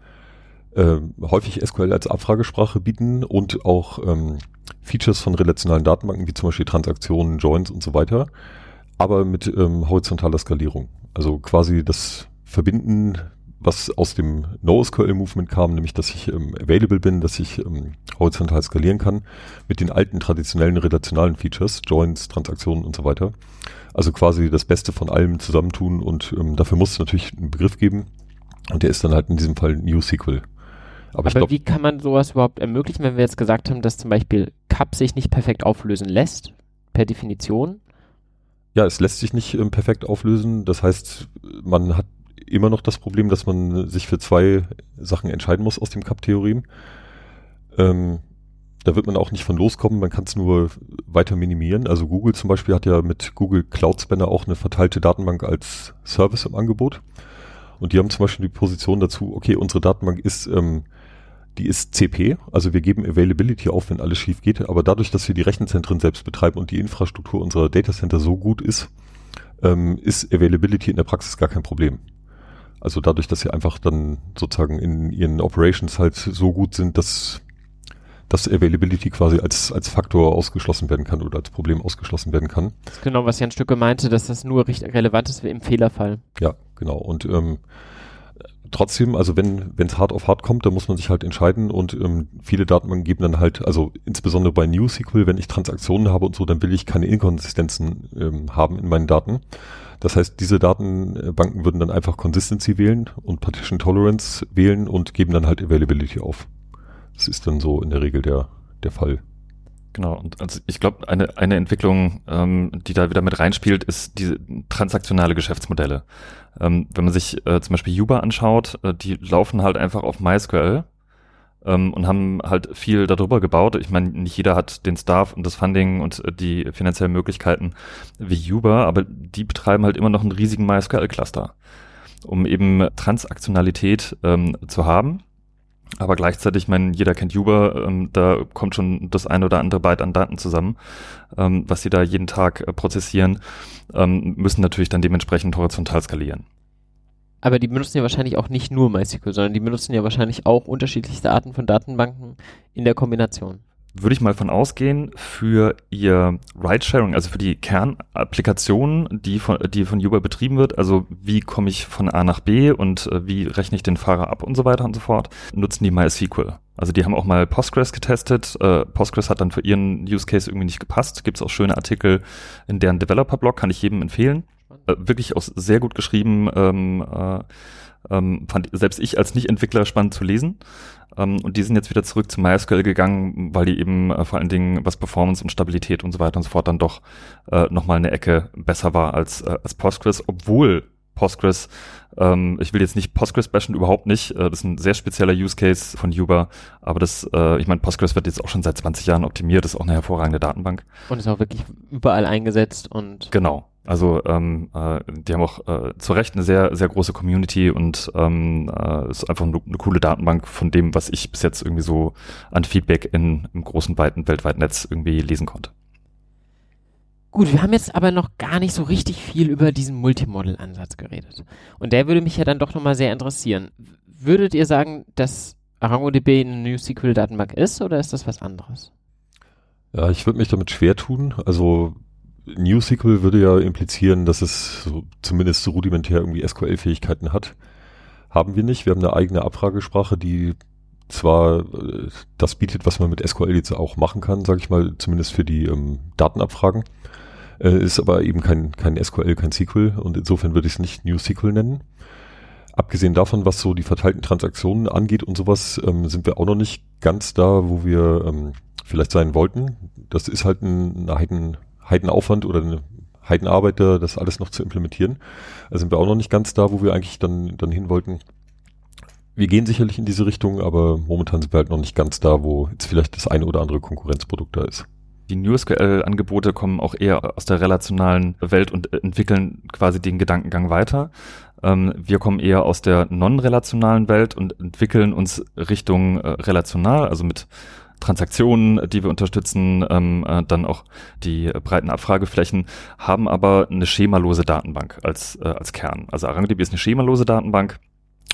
äh, häufig SQL als Abfragesprache bieten und auch ähm, Features von relationalen Datenbanken, wie zum Beispiel Transaktionen, Joins und so weiter aber mit ähm, horizontaler Skalierung. Also quasi das Verbinden, was aus dem NoSQL-Movement kam, nämlich dass ich ähm, available bin, dass ich ähm, horizontal skalieren kann, mit den alten traditionellen relationalen Features, Joins, Transaktionen und so weiter. Also quasi das Beste von allem zusammentun und ähm, dafür muss es natürlich einen Begriff geben und der ist dann halt in diesem Fall NewSQL. Aber, Aber glaub, wie kann man sowas überhaupt ermöglichen, wenn wir jetzt gesagt haben, dass zum Beispiel CAP sich nicht perfekt auflösen lässt, per Definition? Ja, es lässt sich nicht ähm, perfekt auflösen. Das heißt, man hat immer noch das Problem, dass man sich für zwei Sachen entscheiden muss aus dem Cup-Theorem. Ähm, da wird man auch nicht von loskommen, man kann es nur weiter minimieren. Also Google zum Beispiel hat ja mit Google Cloud Spanner auch eine verteilte Datenbank als Service im Angebot. Und die haben zum Beispiel die Position dazu, okay, unsere Datenbank ist ähm, die ist CP, also wir geben Availability auf, wenn alles schief geht, aber dadurch, dass wir die Rechenzentren selbst betreiben und die Infrastruktur unserer Datacenter so gut ist, ähm, ist Availability in der Praxis gar kein Problem. Also dadurch, dass sie einfach dann sozusagen in ihren Operations halt so gut sind, dass dass Availability quasi als, als Faktor ausgeschlossen werden kann oder als Problem ausgeschlossen werden kann. Das ist genau, was Jan Stücke meinte, dass das nur recht relevant ist im Fehlerfall. Ja, genau. Und ähm, trotzdem, also wenn es hart auf hart kommt, dann muss man sich halt entscheiden und ähm, viele Datenbanken geben dann halt, also insbesondere bei NewSQL, wenn ich Transaktionen habe und so, dann will ich keine Inkonsistenzen ähm, haben in meinen Daten. Das heißt, diese Datenbanken würden dann einfach Consistency wählen und Partition Tolerance wählen und geben dann halt Availability auf. Das ist dann so in der Regel der, der Fall. Genau, und also ich glaube, eine, eine Entwicklung, ähm, die da wieder mit reinspielt, ist diese transaktionale Geschäftsmodelle. Ähm, wenn man sich äh, zum Beispiel Yuba anschaut, äh, die laufen halt einfach auf MySQL ähm, und haben halt viel darüber gebaut. Ich meine, nicht jeder hat den Staff und das Funding und äh, die finanziellen Möglichkeiten wie Yuba, aber die betreiben halt immer noch einen riesigen MySQL-Cluster, um eben Transaktionalität ähm, zu haben aber gleichzeitig, mein, jeder kennt Uber, ähm, da kommt schon das eine oder andere Byte an Daten zusammen, ähm, was sie da jeden Tag äh, prozessieren, ähm, müssen natürlich dann dementsprechend horizontal skalieren. Aber die benutzen ja wahrscheinlich auch nicht nur MySQL, sondern die benutzen ja wahrscheinlich auch unterschiedlichste Arten von Datenbanken in der Kombination würde ich mal von ausgehen, für ihr Ridesharing, also für die Kernapplikation, die von, die von Uber betrieben wird, also wie komme ich von A nach B und äh, wie rechne ich den Fahrer ab und so weiter und so fort, nutzen die MySQL. Also die haben auch mal Postgres getestet. Äh, Postgres hat dann für ihren Use Case irgendwie nicht gepasst. Gibt es auch schöne Artikel in deren Developer-Blog, kann ich jedem empfehlen. Äh, wirklich auch sehr gut geschrieben. Ähm, äh, ähm, fand selbst ich als Nicht-Entwickler spannend zu lesen. Ähm, und die sind jetzt wieder zurück zu MySQL gegangen, weil die eben äh, vor allen Dingen was Performance und Stabilität und so weiter und so fort dann doch äh, nochmal eine Ecke besser war als, äh, als Postgres, obwohl Postgres, ähm, ich will jetzt nicht Postgres bashen, überhaupt nicht. Äh, das ist ein sehr spezieller Use Case von Uber, aber das, äh, ich meine, Postgres wird jetzt auch schon seit 20 Jahren optimiert, ist auch eine hervorragende Datenbank. Und ist auch wirklich überall eingesetzt und. Genau. Also ähm, äh, die haben auch äh, zu Recht eine sehr, sehr große Community und ähm, äh, ist einfach eine, eine coole Datenbank von dem, was ich bis jetzt irgendwie so an Feedback in, im großen, weiten, weltweiten Netz irgendwie lesen konnte. Gut, wir haben jetzt aber noch gar nicht so richtig viel über diesen Multimodel-Ansatz geredet. Und der würde mich ja dann doch nochmal sehr interessieren. Würdet ihr sagen, dass ArangoDB eine NewSQL-Datenbank ist oder ist das was anderes? Ja, ich würde mich damit schwer tun. Also NewSQL würde ja implizieren, dass es so, zumindest so rudimentär irgendwie SQL-Fähigkeiten hat. Haben wir nicht. Wir haben eine eigene Abfragesprache, die zwar äh, das bietet, was man mit SQL jetzt auch machen kann, sage ich mal, zumindest für die ähm, Datenabfragen, äh, ist aber eben kein, kein SQL, kein SQL und insofern würde ich es nicht NewSQL nennen. Abgesehen davon, was so die verteilten Transaktionen angeht und sowas, ähm, sind wir auch noch nicht ganz da, wo wir ähm, vielleicht sein wollten. Das ist halt ein, ein Heiden, Heidenaufwand oder eine Heidenarbeit, das alles noch zu implementieren. Da sind wir auch noch nicht ganz da, wo wir eigentlich dann, dann hin wollten. Wir gehen sicherlich in diese Richtung, aber momentan sind wir halt noch nicht ganz da, wo jetzt vielleicht das eine oder andere Konkurrenzprodukt da ist. Die NewSQL-Angebote kommen auch eher aus der relationalen Welt und entwickeln quasi den Gedankengang weiter. Ähm, wir kommen eher aus der non-relationalen Welt und entwickeln uns Richtung äh, relational, also mit Transaktionen, die wir unterstützen, ähm, äh, dann auch die breiten Abfrageflächen, haben aber eine schemalose Datenbank als, äh, als Kern. Also ArangoDB ist eine schemalose Datenbank.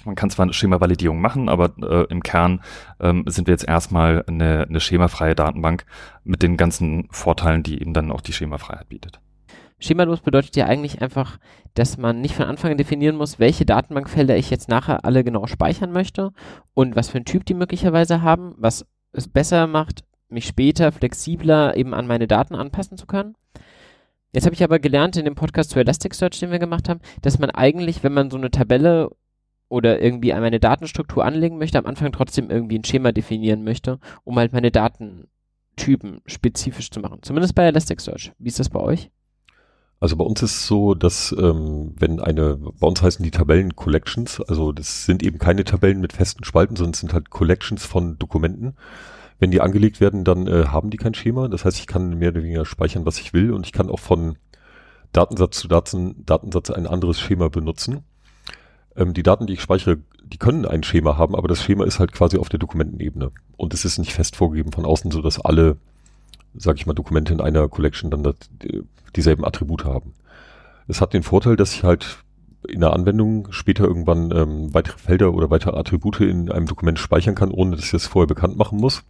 Man kann zwar eine Schema-Validierung machen, aber äh, im Kern ähm, sind wir jetzt erstmal eine, eine schemafreie Datenbank mit den ganzen Vorteilen, die eben dann auch die Schemafreiheit bietet. Schemalos bedeutet ja eigentlich einfach, dass man nicht von Anfang an definieren muss, welche Datenbankfelder ich jetzt nachher alle genau speichern möchte und was für einen Typ die möglicherweise haben, was es besser macht, mich später flexibler eben an meine Daten anpassen zu können. Jetzt habe ich aber gelernt in dem Podcast zu Elasticsearch, den wir gemacht haben, dass man eigentlich, wenn man so eine Tabelle oder irgendwie meine Datenstruktur anlegen möchte, am Anfang trotzdem irgendwie ein Schema definieren möchte, um halt meine Datentypen spezifisch zu machen. Zumindest bei Elasticsearch. Wie ist das bei euch? Also bei uns ist es so, dass ähm, wenn eine, bei uns heißen die Tabellen Collections, also das sind eben keine Tabellen mit festen Spalten, sondern es sind halt Collections von Dokumenten. Wenn die angelegt werden, dann äh, haben die kein Schema. Das heißt, ich kann mehr oder weniger speichern, was ich will und ich kann auch von Datensatz zu Daten, Datensatz ein anderes Schema benutzen. Ähm, die Daten, die ich speichere, die können ein Schema haben, aber das Schema ist halt quasi auf der Dokumentenebene und es ist nicht fest vorgegeben von außen, so dass alle sage ich mal, Dokumente in einer Collection dann das, dieselben Attribute haben. Es hat den Vorteil, dass ich halt in der Anwendung später irgendwann ähm, weitere Felder oder weitere Attribute in einem Dokument speichern kann, ohne dass ich das vorher bekannt machen muss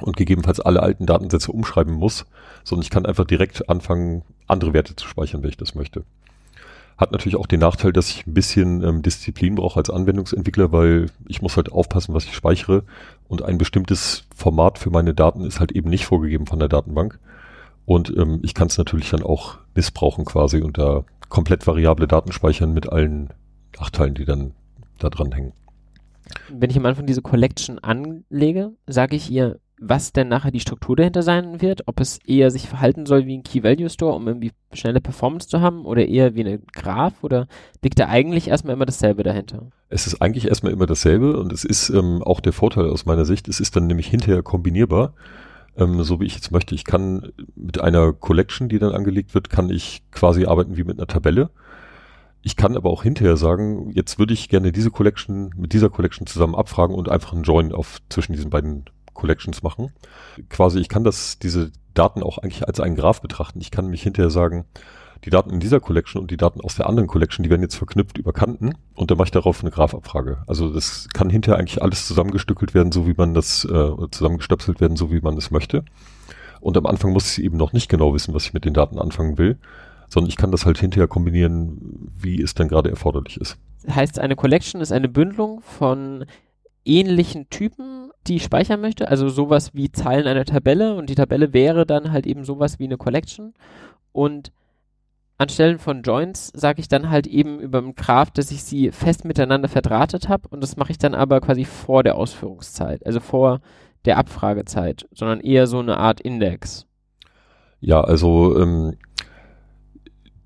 und gegebenenfalls alle alten Datensätze umschreiben muss, sondern ich kann einfach direkt anfangen, andere Werte zu speichern, wenn ich das möchte. Hat natürlich auch den Nachteil, dass ich ein bisschen ähm, Disziplin brauche als Anwendungsentwickler, weil ich muss halt aufpassen, was ich speichere. Und ein bestimmtes Format für meine Daten ist halt eben nicht vorgegeben von der Datenbank. Und ähm, ich kann es natürlich dann auch missbrauchen quasi und da komplett variable Daten speichern mit allen Nachteilen, die dann da dran hängen. Wenn ich am Anfang diese Collection anlege, sage ich ihr, was denn nachher die Struktur dahinter sein wird, ob es eher sich verhalten soll wie ein Key-Value-Store, um irgendwie schnelle Performance zu haben oder eher wie ein Graph oder liegt da eigentlich erstmal immer dasselbe dahinter? Es ist eigentlich erstmal immer dasselbe und es ist ähm, auch der Vorteil aus meiner Sicht, es ist dann nämlich hinterher kombinierbar, ähm, so wie ich jetzt möchte. Ich kann mit einer Collection, die dann angelegt wird, kann ich quasi arbeiten wie mit einer Tabelle. Ich kann aber auch hinterher sagen, jetzt würde ich gerne diese Collection mit dieser Collection zusammen abfragen und einfach einen Join auf zwischen diesen beiden Collections machen. Quasi, ich kann das, diese Daten auch eigentlich als einen Graph betrachten. Ich kann mich hinterher sagen, die Daten in dieser Collection und die Daten aus der anderen Collection, die werden jetzt verknüpft über Kanten und dann mache ich darauf eine Graphabfrage. Also das kann hinterher eigentlich alles zusammengestückelt werden, so wie man das, äh, zusammengestöpselt werden, so wie man es möchte. Und am Anfang muss ich eben noch nicht genau wissen, was ich mit den Daten anfangen will, sondern ich kann das halt hinterher kombinieren, wie es dann gerade erforderlich ist. Heißt, eine Collection ist eine Bündelung von ähnlichen Typen die ich speichern möchte. Also sowas wie Zeilen einer Tabelle und die Tabelle wäre dann halt eben sowas wie eine Collection. Und anstelle von Joins sage ich dann halt eben über dem Graph, dass ich sie fest miteinander verdrahtet habe und das mache ich dann aber quasi vor der Ausführungszeit, also vor der Abfragezeit, sondern eher so eine Art Index. Ja, also ähm,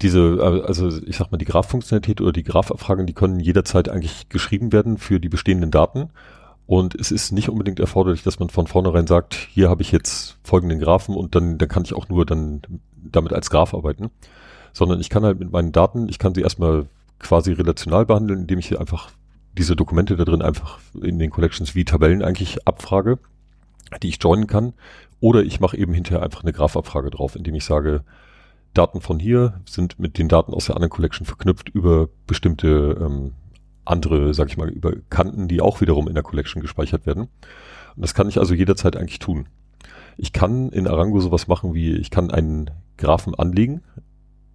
diese, also ich sag mal, die Graph-Funktionalität oder die Graph-Abfragen, die können jederzeit eigentlich geschrieben werden für die bestehenden Daten. Und es ist nicht unbedingt erforderlich, dass man von vornherein sagt, hier habe ich jetzt folgenden Graphen und dann, dann kann ich auch nur dann damit als Graph arbeiten. Sondern ich kann halt mit meinen Daten, ich kann sie erstmal quasi relational behandeln, indem ich einfach diese Dokumente da drin einfach in den Collections wie Tabellen eigentlich abfrage, die ich joinen kann. Oder ich mache eben hinterher einfach eine Graph-Abfrage drauf, indem ich sage, Daten von hier sind mit den Daten aus der anderen Collection verknüpft über bestimmte ähm, andere, sag ich mal, über Kanten, die auch wiederum in der Collection gespeichert werden. Und das kann ich also jederzeit eigentlich tun. Ich kann in Arango sowas machen wie, ich kann einen Graphen anlegen.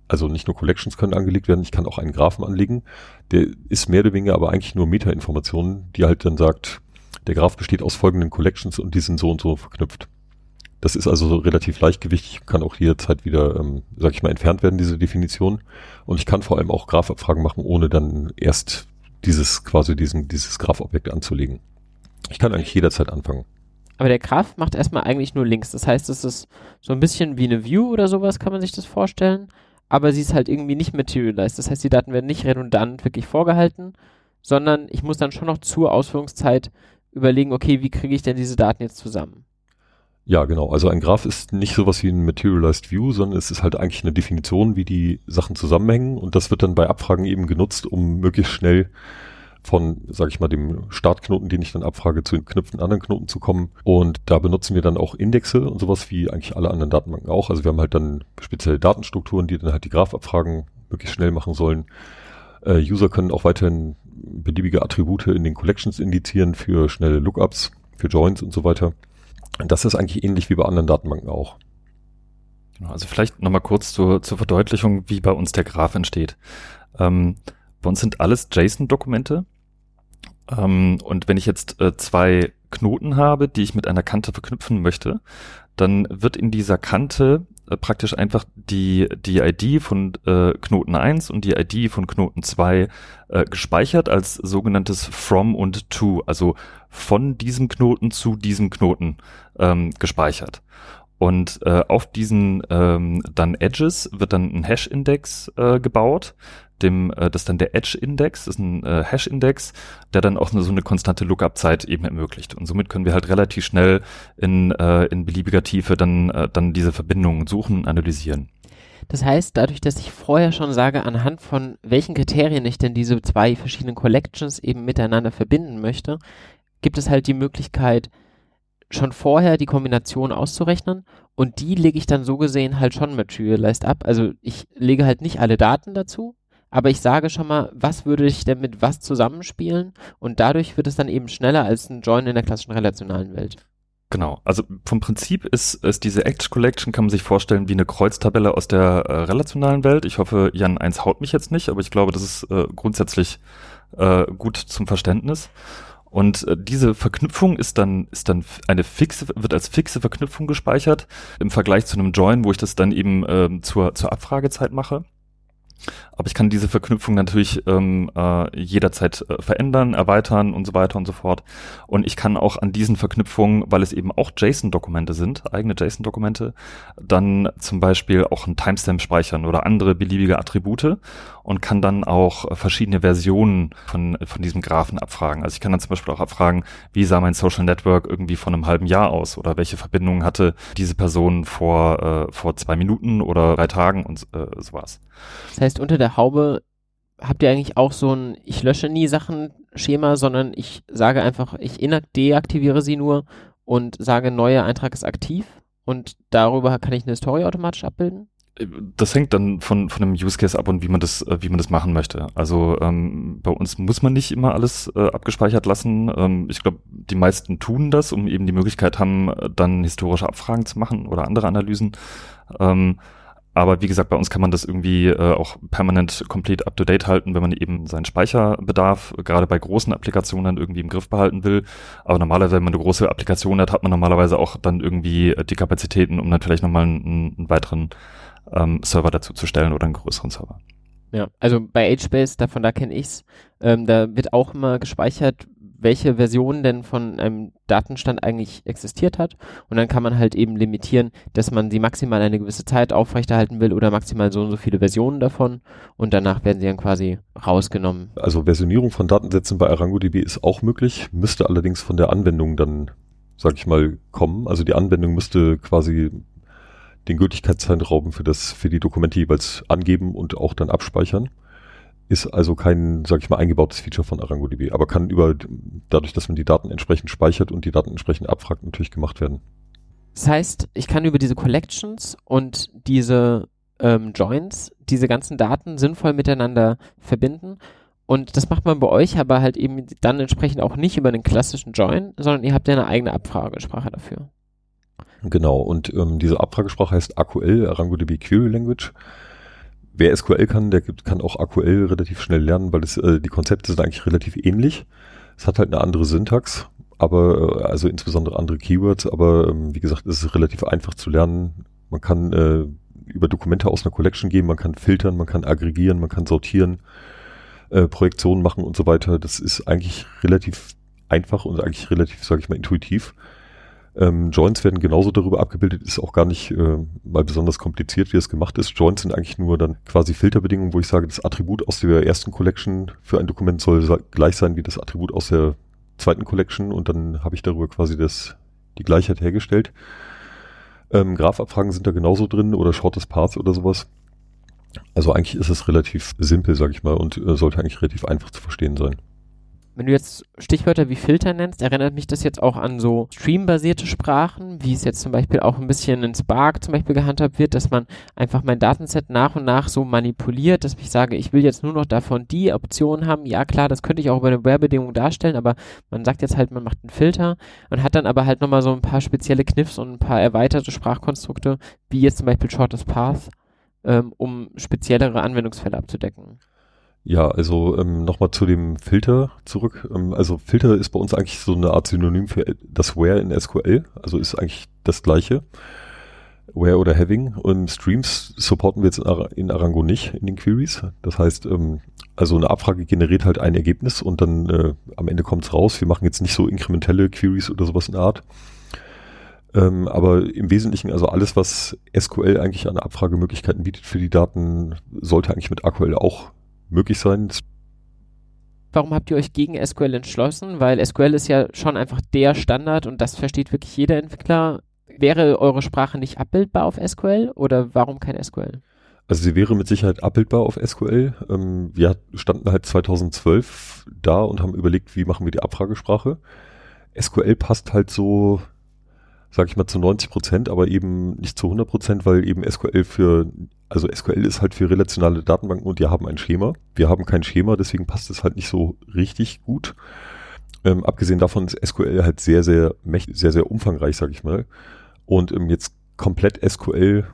Also nicht nur Collections können angelegt werden, ich kann auch einen Graphen anlegen. Der ist mehr oder weniger aber eigentlich nur Meta-Informationen, die halt dann sagt, der Graph besteht aus folgenden Collections und die sind so und so verknüpft. Das ist also relativ leichtgewichtig, kann auch jederzeit wieder, ähm, sag ich mal, entfernt werden, diese Definition. Und ich kann vor allem auch Graphabfragen machen, ohne dann erst dieses, quasi diesen, dieses Graphobjekt anzulegen. Ich kann eigentlich jederzeit anfangen. Aber der Graph macht erstmal eigentlich nur Links. Das heißt, es ist so ein bisschen wie eine View oder sowas, kann man sich das vorstellen. Aber sie ist halt irgendwie nicht materialized. Das heißt, die Daten werden nicht redundant wirklich vorgehalten, sondern ich muss dann schon noch zur Ausführungszeit überlegen, okay, wie kriege ich denn diese Daten jetzt zusammen? Ja, genau. Also ein Graph ist nicht sowas wie ein Materialized View, sondern es ist halt eigentlich eine Definition, wie die Sachen zusammenhängen und das wird dann bei Abfragen eben genutzt, um möglichst schnell von, sage ich mal, dem Startknoten, den ich dann abfrage, zu den knüpften anderen Knoten zu kommen. Und da benutzen wir dann auch Indexe und sowas wie eigentlich alle anderen Datenbanken auch. Also wir haben halt dann spezielle Datenstrukturen, die dann halt die Graphabfragen möglichst schnell machen sollen. Äh, User können auch weiterhin beliebige Attribute in den Collections indizieren für schnelle Lookups, für Joins und so weiter. Das ist eigentlich ähnlich wie bei anderen Datenbanken auch. Genau, also vielleicht nochmal kurz zur, zur Verdeutlichung, wie bei uns der Graph entsteht. Ähm, bei uns sind alles JSON-Dokumente. Ähm, und wenn ich jetzt äh, zwei Knoten habe, die ich mit einer Kante verknüpfen möchte, dann wird in dieser Kante äh, praktisch einfach die, die ID von äh, Knoten 1 und die ID von Knoten 2 äh, gespeichert als sogenanntes from und to, also von diesem Knoten zu diesem Knoten ähm, gespeichert. Und äh, auf diesen ähm, dann Edges wird dann ein Hash-Index äh, gebaut, dem, äh, das ist dann der Edge-Index, das ist ein äh, Hash-Index, der dann auch so eine konstante Lookup-Zeit eben ermöglicht. Und somit können wir halt relativ schnell in, äh, in beliebiger Tiefe dann, äh, dann diese Verbindungen suchen, analysieren. Das heißt, dadurch, dass ich vorher schon sage, anhand von welchen Kriterien ich denn diese zwei verschiedenen Collections eben miteinander verbinden möchte, gibt es halt die Möglichkeit, schon vorher die Kombination auszurechnen und die lege ich dann so gesehen halt schon materialized ab. Also ich lege halt nicht alle Daten dazu, aber ich sage schon mal, was würde ich denn mit was zusammenspielen und dadurch wird es dann eben schneller als ein Join in der klassischen relationalen Welt. Genau, also vom Prinzip ist, ist diese Act Collection, kann man sich vorstellen, wie eine Kreuztabelle aus der äh, relationalen Welt. Ich hoffe, Jan 1 haut mich jetzt nicht, aber ich glaube, das ist äh, grundsätzlich äh, gut zum Verständnis. Und äh, diese Verknüpfung ist dann, ist dann eine fixe, wird als fixe Verknüpfung gespeichert im Vergleich zu einem Join, wo ich das dann eben ähm, zur, zur Abfragezeit mache. Aber ich kann diese Verknüpfung natürlich ähm, äh, jederzeit äh, verändern, erweitern und so weiter und so fort. Und ich kann auch an diesen Verknüpfungen, weil es eben auch JSON-Dokumente sind, eigene JSON-Dokumente, dann zum Beispiel auch ein Timestamp speichern oder andere beliebige Attribute und kann dann auch verschiedene Versionen von, von diesem Graphen abfragen. Also ich kann dann zum Beispiel auch abfragen, wie sah mein Social Network irgendwie von einem halben Jahr aus oder welche Verbindungen hatte diese Person vor, äh, vor zwei Minuten oder drei Tagen und äh, sowas. Das heißt, unter der Haube habt ihr eigentlich auch so ein Ich lösche nie Sachen Schema, sondern ich sage einfach, ich deaktiviere sie nur und sage, neuer Eintrag ist aktiv und darüber kann ich eine Story automatisch abbilden? Das hängt dann von, von einem Use Case ab und wie man das, äh, wie man das machen möchte. Also ähm, bei uns muss man nicht immer alles äh, abgespeichert lassen. Ähm, ich glaube, die meisten tun das, um eben die Möglichkeit haben, dann historische Abfragen zu machen oder andere Analysen. Ähm, aber wie gesagt, bei uns kann man das irgendwie äh, auch permanent komplett up to date halten, wenn man eben seinen Speicherbedarf gerade bei großen Applikationen irgendwie im Griff behalten will. Aber normalerweise, wenn man eine große Applikation hat, hat man normalerweise auch dann irgendwie die Kapazitäten, um dann vielleicht nochmal einen, einen weiteren ähm, Server dazu zu stellen oder einen größeren Server. Ja, also bei HBase, davon da kenne ich's, ähm, da wird auch immer gespeichert, welche Version denn von einem Datenstand eigentlich existiert hat. Und dann kann man halt eben limitieren, dass man sie maximal eine gewisse Zeit aufrechterhalten will oder maximal so und so viele Versionen davon. Und danach werden sie dann quasi rausgenommen. Also Versionierung von Datensätzen bei ArangoDB ist auch möglich, müsste allerdings von der Anwendung dann, sag ich mal, kommen. Also die Anwendung müsste quasi den Gültigkeitszeitraum für das, für die Dokumente jeweils angeben und auch dann abspeichern. Ist also kein, sag ich mal, eingebautes Feature von ArangoDB, aber kann über, dadurch, dass man die Daten entsprechend speichert und die Daten entsprechend abfragt, natürlich gemacht werden. Das heißt, ich kann über diese Collections und diese ähm, Joins diese ganzen Daten sinnvoll miteinander verbinden. Und das macht man bei euch aber halt eben dann entsprechend auch nicht über einen klassischen Join, sondern ihr habt ja eine eigene Abfragesprache dafür. Genau, und ähm, diese Abfragesprache heißt AQL, ArangoDB Query Language wer SQL kann, der kann auch AQL relativ schnell lernen, weil es, äh, die Konzepte sind eigentlich relativ ähnlich. Es hat halt eine andere Syntax, aber äh, also insbesondere andere Keywords, aber ähm, wie gesagt, es ist relativ einfach zu lernen. Man kann äh, über Dokumente aus einer Collection gehen, man kann filtern, man kann aggregieren, man kann sortieren, äh, Projektionen machen und so weiter. Das ist eigentlich relativ einfach und eigentlich relativ, sage ich mal, intuitiv. Ähm, Joins werden genauso darüber abgebildet, ist auch gar nicht äh, mal besonders kompliziert, wie es gemacht ist. Joins sind eigentlich nur dann quasi Filterbedingungen, wo ich sage, das Attribut aus der ersten Collection für ein Dokument soll gleich sein wie das Attribut aus der zweiten Collection und dann habe ich darüber quasi das, die Gleichheit hergestellt. Ähm, Graphabfragen sind da genauso drin oder Shortest Paths oder sowas. Also eigentlich ist es relativ simpel, sage ich mal, und äh, sollte eigentlich relativ einfach zu verstehen sein wenn du jetzt Stichwörter wie Filter nennst, erinnert mich das jetzt auch an so streambasierte Sprachen, wie es jetzt zum Beispiel auch ein bisschen in Spark zum Beispiel gehandhabt wird, dass man einfach mein Datenset nach und nach so manipuliert, dass ich sage, ich will jetzt nur noch davon die Option haben. Ja klar, das könnte ich auch über eine Werbedingung darstellen, aber man sagt jetzt halt, man macht einen Filter und hat dann aber halt nochmal so ein paar spezielle Kniffs und ein paar erweiterte Sprachkonstrukte, wie jetzt zum Beispiel Shortest Path, ähm, um speziellere Anwendungsfälle abzudecken. Ja, also ähm, nochmal zu dem Filter zurück. Ähm, also Filter ist bei uns eigentlich so eine Art Synonym für das Where in SQL. Also ist eigentlich das gleiche. Where oder Having. Und Streams supporten wir jetzt in, Ar in Arango nicht in den Queries. Das heißt, ähm, also eine Abfrage generiert halt ein Ergebnis und dann äh, am Ende kommt's raus. Wir machen jetzt nicht so inkrementelle Queries oder sowas in der Art. Ähm, aber im Wesentlichen, also alles, was SQL eigentlich an Abfragemöglichkeiten bietet für die Daten, sollte eigentlich mit AQL auch möglich sein. Warum habt ihr euch gegen SQL entschlossen? Weil SQL ist ja schon einfach der Standard und das versteht wirklich jeder Entwickler. Wäre eure Sprache nicht abbildbar auf SQL oder warum kein SQL? Also sie wäre mit Sicherheit abbildbar auf SQL. Ähm, wir standen halt 2012 da und haben überlegt, wie machen wir die Abfragesprache. SQL passt halt so, sag ich mal, zu 90 Prozent, aber eben nicht zu 100 Prozent, weil eben SQL für also SQL ist halt für relationale Datenbanken und die haben ein Schema. Wir haben kein Schema, deswegen passt es halt nicht so richtig gut. Ähm, abgesehen davon ist SQL halt sehr, sehr mächtig, sehr, sehr umfangreich, sag ich mal. Und ähm, jetzt komplett SQL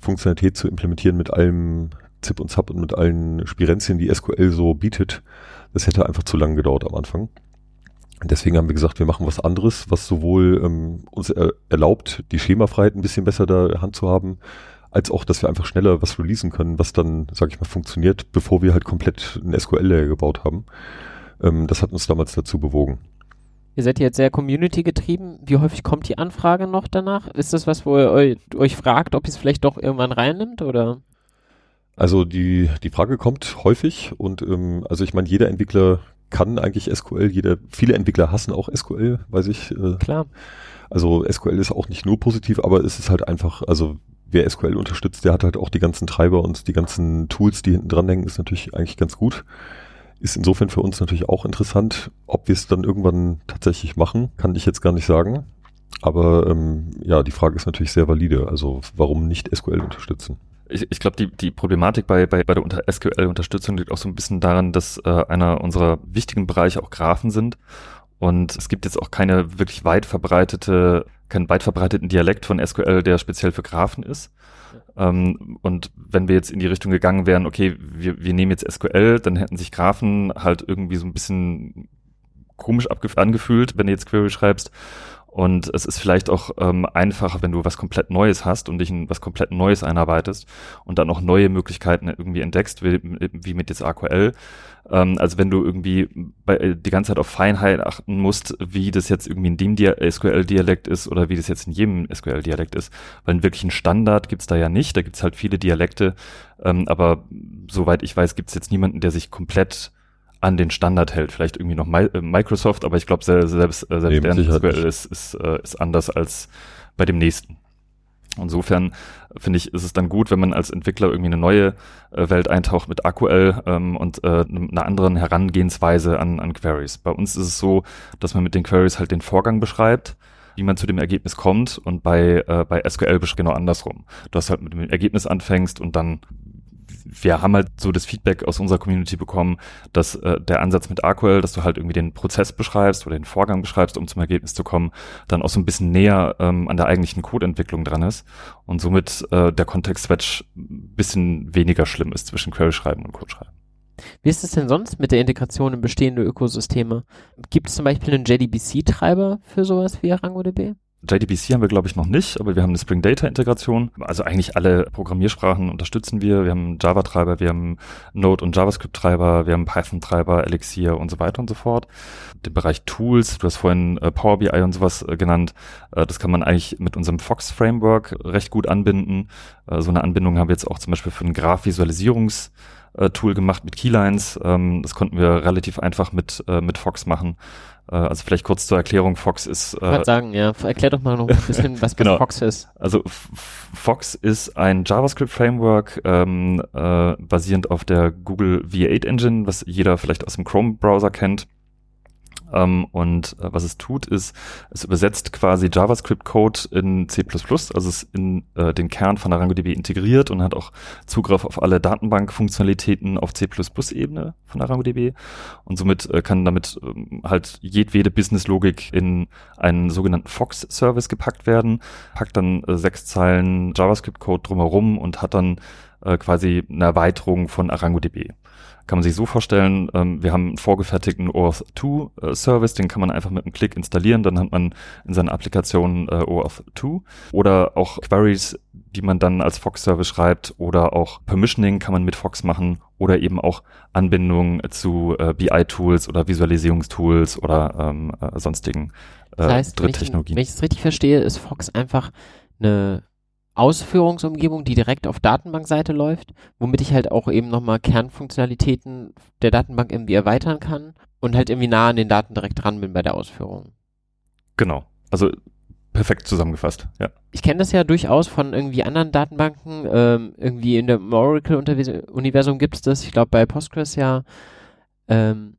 Funktionalität zu implementieren mit allem Zip und Zap und mit allen Spirenzien, die SQL so bietet, das hätte einfach zu lange gedauert am Anfang. Deswegen haben wir gesagt, wir machen was anderes, was sowohl ähm, uns er erlaubt, die Schemafreiheit ein bisschen besser da Hand zu haben, als auch, dass wir einfach schneller was releasen können, was dann, sag ich mal, funktioniert, bevor wir halt komplett ein SQL-Layer gebaut haben. Ähm, das hat uns damals dazu bewogen. Ihr seid jetzt sehr Community getrieben. Wie häufig kommt die Anfrage noch danach? Ist das was, wo ihr euch, euch fragt, ob ihr es vielleicht doch irgendwann reinnimmt oder? Also die, die Frage kommt häufig und ähm, also ich meine, jeder Entwickler kann eigentlich SQL, jeder, viele Entwickler hassen auch SQL, weiß ich. Äh, Klar. Also SQL ist auch nicht nur positiv, aber es ist halt einfach, also wer SQL unterstützt, der hat halt auch die ganzen Treiber und die ganzen Tools, die hinten dran hängen, ist natürlich eigentlich ganz gut. Ist insofern für uns natürlich auch interessant. Ob wir es dann irgendwann tatsächlich machen, kann ich jetzt gar nicht sagen. Aber ähm, ja, die Frage ist natürlich sehr valide. Also warum nicht SQL unterstützen? Ich, ich glaube, die, die Problematik bei, bei, bei der SQL-Unterstützung liegt auch so ein bisschen daran, dass äh, einer unserer wichtigen Bereiche auch Graphen sind Und es gibt jetzt auch keine wirklich weit verbreitete, keinen weit verbreiteten Dialekt von SQL, der speziell für Graphen ist. Ähm, und wenn wir jetzt in die Richtung gegangen wären, okay, wir, wir nehmen jetzt SQL, dann hätten sich Graphen halt irgendwie so ein bisschen komisch angefühlt, wenn du jetzt Query schreibst. Und es ist vielleicht auch ähm, einfacher, wenn du was komplett Neues hast und dich in was komplett Neues einarbeitest und dann auch neue Möglichkeiten irgendwie entdeckst, wie, wie mit jetzt AQL. Ähm, also wenn du irgendwie bei, äh, die ganze Zeit auf Feinheit achten musst, wie das jetzt irgendwie in dem SQL-Dialekt ist oder wie das jetzt in jedem SQL-Dialekt ist. Weil einen wirklichen Standard gibt's da ja nicht. Da gibt's halt viele Dialekte. Ähm, aber soweit ich weiß, gibt's jetzt niemanden, der sich komplett an den Standard hält. Vielleicht irgendwie noch Mi äh, Microsoft, aber ich glaube, selbst, selbst, äh, selbst deren SQL ist, ist, äh, ist anders als bei dem nächsten. Insofern finde ich, ist es dann gut, wenn man als Entwickler irgendwie eine neue äh, Welt eintaucht mit AQL ähm, und äh, einer anderen Herangehensweise an, an Queries. Bei uns ist es so, dass man mit den Queries halt den Vorgang beschreibt, wie man zu dem Ergebnis kommt und bei, äh, bei SQL genau andersrum. Du hast halt mit dem Ergebnis anfängst und dann wir haben halt so das Feedback aus unserer Community bekommen, dass äh, der Ansatz mit AQL, dass du halt irgendwie den Prozess beschreibst oder den Vorgang beschreibst, um zum Ergebnis zu kommen, dann auch so ein bisschen näher ähm, an der eigentlichen Codeentwicklung dran ist und somit äh, der Kontext-Switch ein bisschen weniger schlimm ist zwischen Query schreiben und Code schreiben. Wie ist es denn sonst mit der Integration in bestehende Ökosysteme? Gibt es zum Beispiel einen JDBC-Treiber für sowas wie ArangoDB? JDBC haben wir, glaube ich, noch nicht, aber wir haben eine Spring Data Integration. Also eigentlich alle Programmiersprachen unterstützen wir. Wir haben Java-Treiber, wir haben Node- und JavaScript-Treiber, wir haben Python-Treiber, Elixir und so weiter und so fort. Den Bereich Tools, du hast vorhin äh, Power BI und sowas äh, genannt, äh, das kann man eigentlich mit unserem Fox-Framework recht gut anbinden. So eine Anbindung haben wir jetzt auch zum Beispiel für ein Graph-Visualisierungs- Tool gemacht mit Keylines. Ähm, das konnten wir relativ einfach mit, mit Fox machen. Äh, also vielleicht kurz zur Erklärung, Fox ist. Äh, ich würde sagen, ja, erklär doch mal noch ein bisschen, was, genau. Fox ist. Also Fox ist ein JavaScript-Framework ähm, äh, basierend auf der Google V8 Engine, was jeder vielleicht aus dem Chrome-Browser kennt. Ähm, und äh, was es tut, ist, es übersetzt quasi JavaScript-Code in C++, also es in äh, den Kern von ArangoDB integriert und hat auch Zugriff auf alle Datenbank-Funktionalitäten auf C++-Ebene von ArangoDB. Und somit äh, kann damit ähm, halt jedwede Business-Logik in einen sogenannten Fox-Service gepackt werden, packt dann äh, sechs Zeilen JavaScript-Code drumherum und hat dann äh, quasi eine Erweiterung von ArangoDB. Kann man sich so vorstellen, ähm, wir haben einen vorgefertigten OAuth 2 äh, Service, den kann man einfach mit einem Klick installieren, dann hat man in seiner Applikation äh, OAuth 2 oder auch Queries, die man dann als Fox Service schreibt oder auch Permissioning kann man mit Fox machen oder eben auch Anbindungen zu äh, BI Tools oder Visualisierungstools oder ähm, äh, sonstigen äh, das heißt, Dritttechnologien. Wenn ich es richtig verstehe, ist Fox einfach eine Ausführungsumgebung, die direkt auf Datenbankseite läuft, womit ich halt auch eben nochmal Kernfunktionalitäten der Datenbank irgendwie erweitern kann und halt irgendwie nah an den Daten direkt dran bin bei der Ausführung. Genau. Also perfekt zusammengefasst, ja. Ich kenne das ja durchaus von irgendwie anderen Datenbanken. Ähm, irgendwie in dem Oracle-Universum gibt es das. Ich glaube bei Postgres ja. Ähm,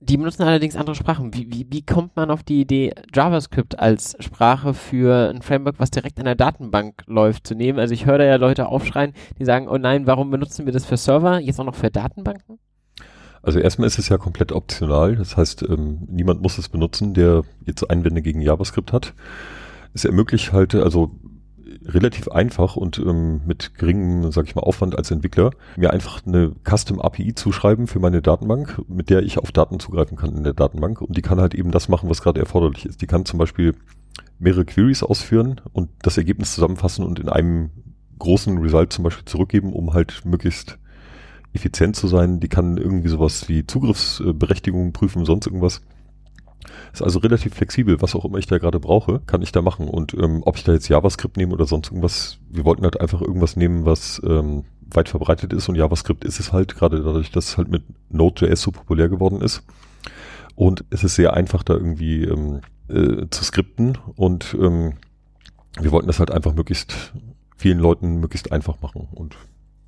die benutzen allerdings andere Sprachen. Wie, wie, wie kommt man auf die Idee, JavaScript als Sprache für ein Framework, was direkt an der Datenbank läuft, zu nehmen? Also ich höre da ja Leute aufschreien, die sagen, oh nein, warum benutzen wir das für Server, jetzt auch noch für Datenbanken? Also erstmal ist es ja komplett optional. Das heißt, ähm, niemand muss es benutzen, der jetzt Einwände gegen JavaScript hat. Es ermöglicht halt, also relativ einfach und ähm, mit geringem, sag ich mal, Aufwand als Entwickler, mir einfach eine Custom API zuschreiben für meine Datenbank, mit der ich auf Daten zugreifen kann in der Datenbank. Und die kann halt eben das machen, was gerade erforderlich ist. Die kann zum Beispiel mehrere Queries ausführen und das Ergebnis zusammenfassen und in einem großen Result zum Beispiel zurückgeben, um halt möglichst effizient zu sein. Die kann irgendwie sowas wie Zugriffsberechtigungen prüfen, sonst irgendwas. Ist also relativ flexibel, was auch immer ich da gerade brauche, kann ich da machen. Und ähm, ob ich da jetzt JavaScript nehme oder sonst irgendwas, wir wollten halt einfach irgendwas nehmen, was ähm, weit verbreitet ist und JavaScript ist es halt, gerade dadurch, dass es halt mit Node.js so populär geworden ist. Und es ist sehr einfach, da irgendwie ähm, äh, zu skripten und ähm, wir wollten das halt einfach möglichst vielen Leuten möglichst einfach machen. Und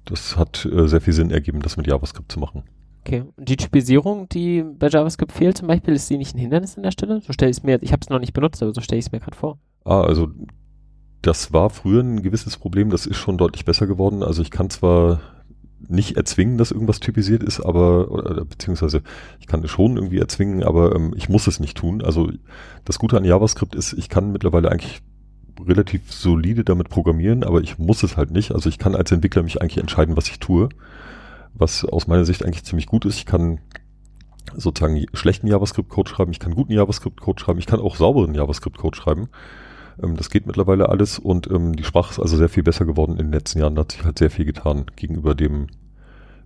das hat äh, sehr viel Sinn ergeben, das mit JavaScript zu machen. Okay. Und die Typisierung, die bei JavaScript fehlt zum Beispiel, ist die nicht ein Hindernis an der Stelle? So stelle ich es mir, ich habe es noch nicht benutzt, aber so stelle ich es mir gerade vor. Ah, also das war früher ein gewisses Problem, das ist schon deutlich besser geworden. Also ich kann zwar nicht erzwingen, dass irgendwas typisiert ist, aber, oder, beziehungsweise ich kann es schon irgendwie erzwingen, aber ähm, ich muss es nicht tun. Also das Gute an JavaScript ist, ich kann mittlerweile eigentlich relativ solide damit programmieren, aber ich muss es halt nicht. Also ich kann als Entwickler mich eigentlich entscheiden, was ich tue, was aus meiner Sicht eigentlich ziemlich gut ist. Ich kann sozusagen schlechten JavaScript-Code schreiben, ich kann guten JavaScript-Code schreiben, ich kann auch sauberen JavaScript-Code schreiben. Ähm, das geht mittlerweile alles und ähm, die Sprache ist also sehr viel besser geworden in den letzten Jahren. Da hat sich halt sehr viel getan gegenüber dem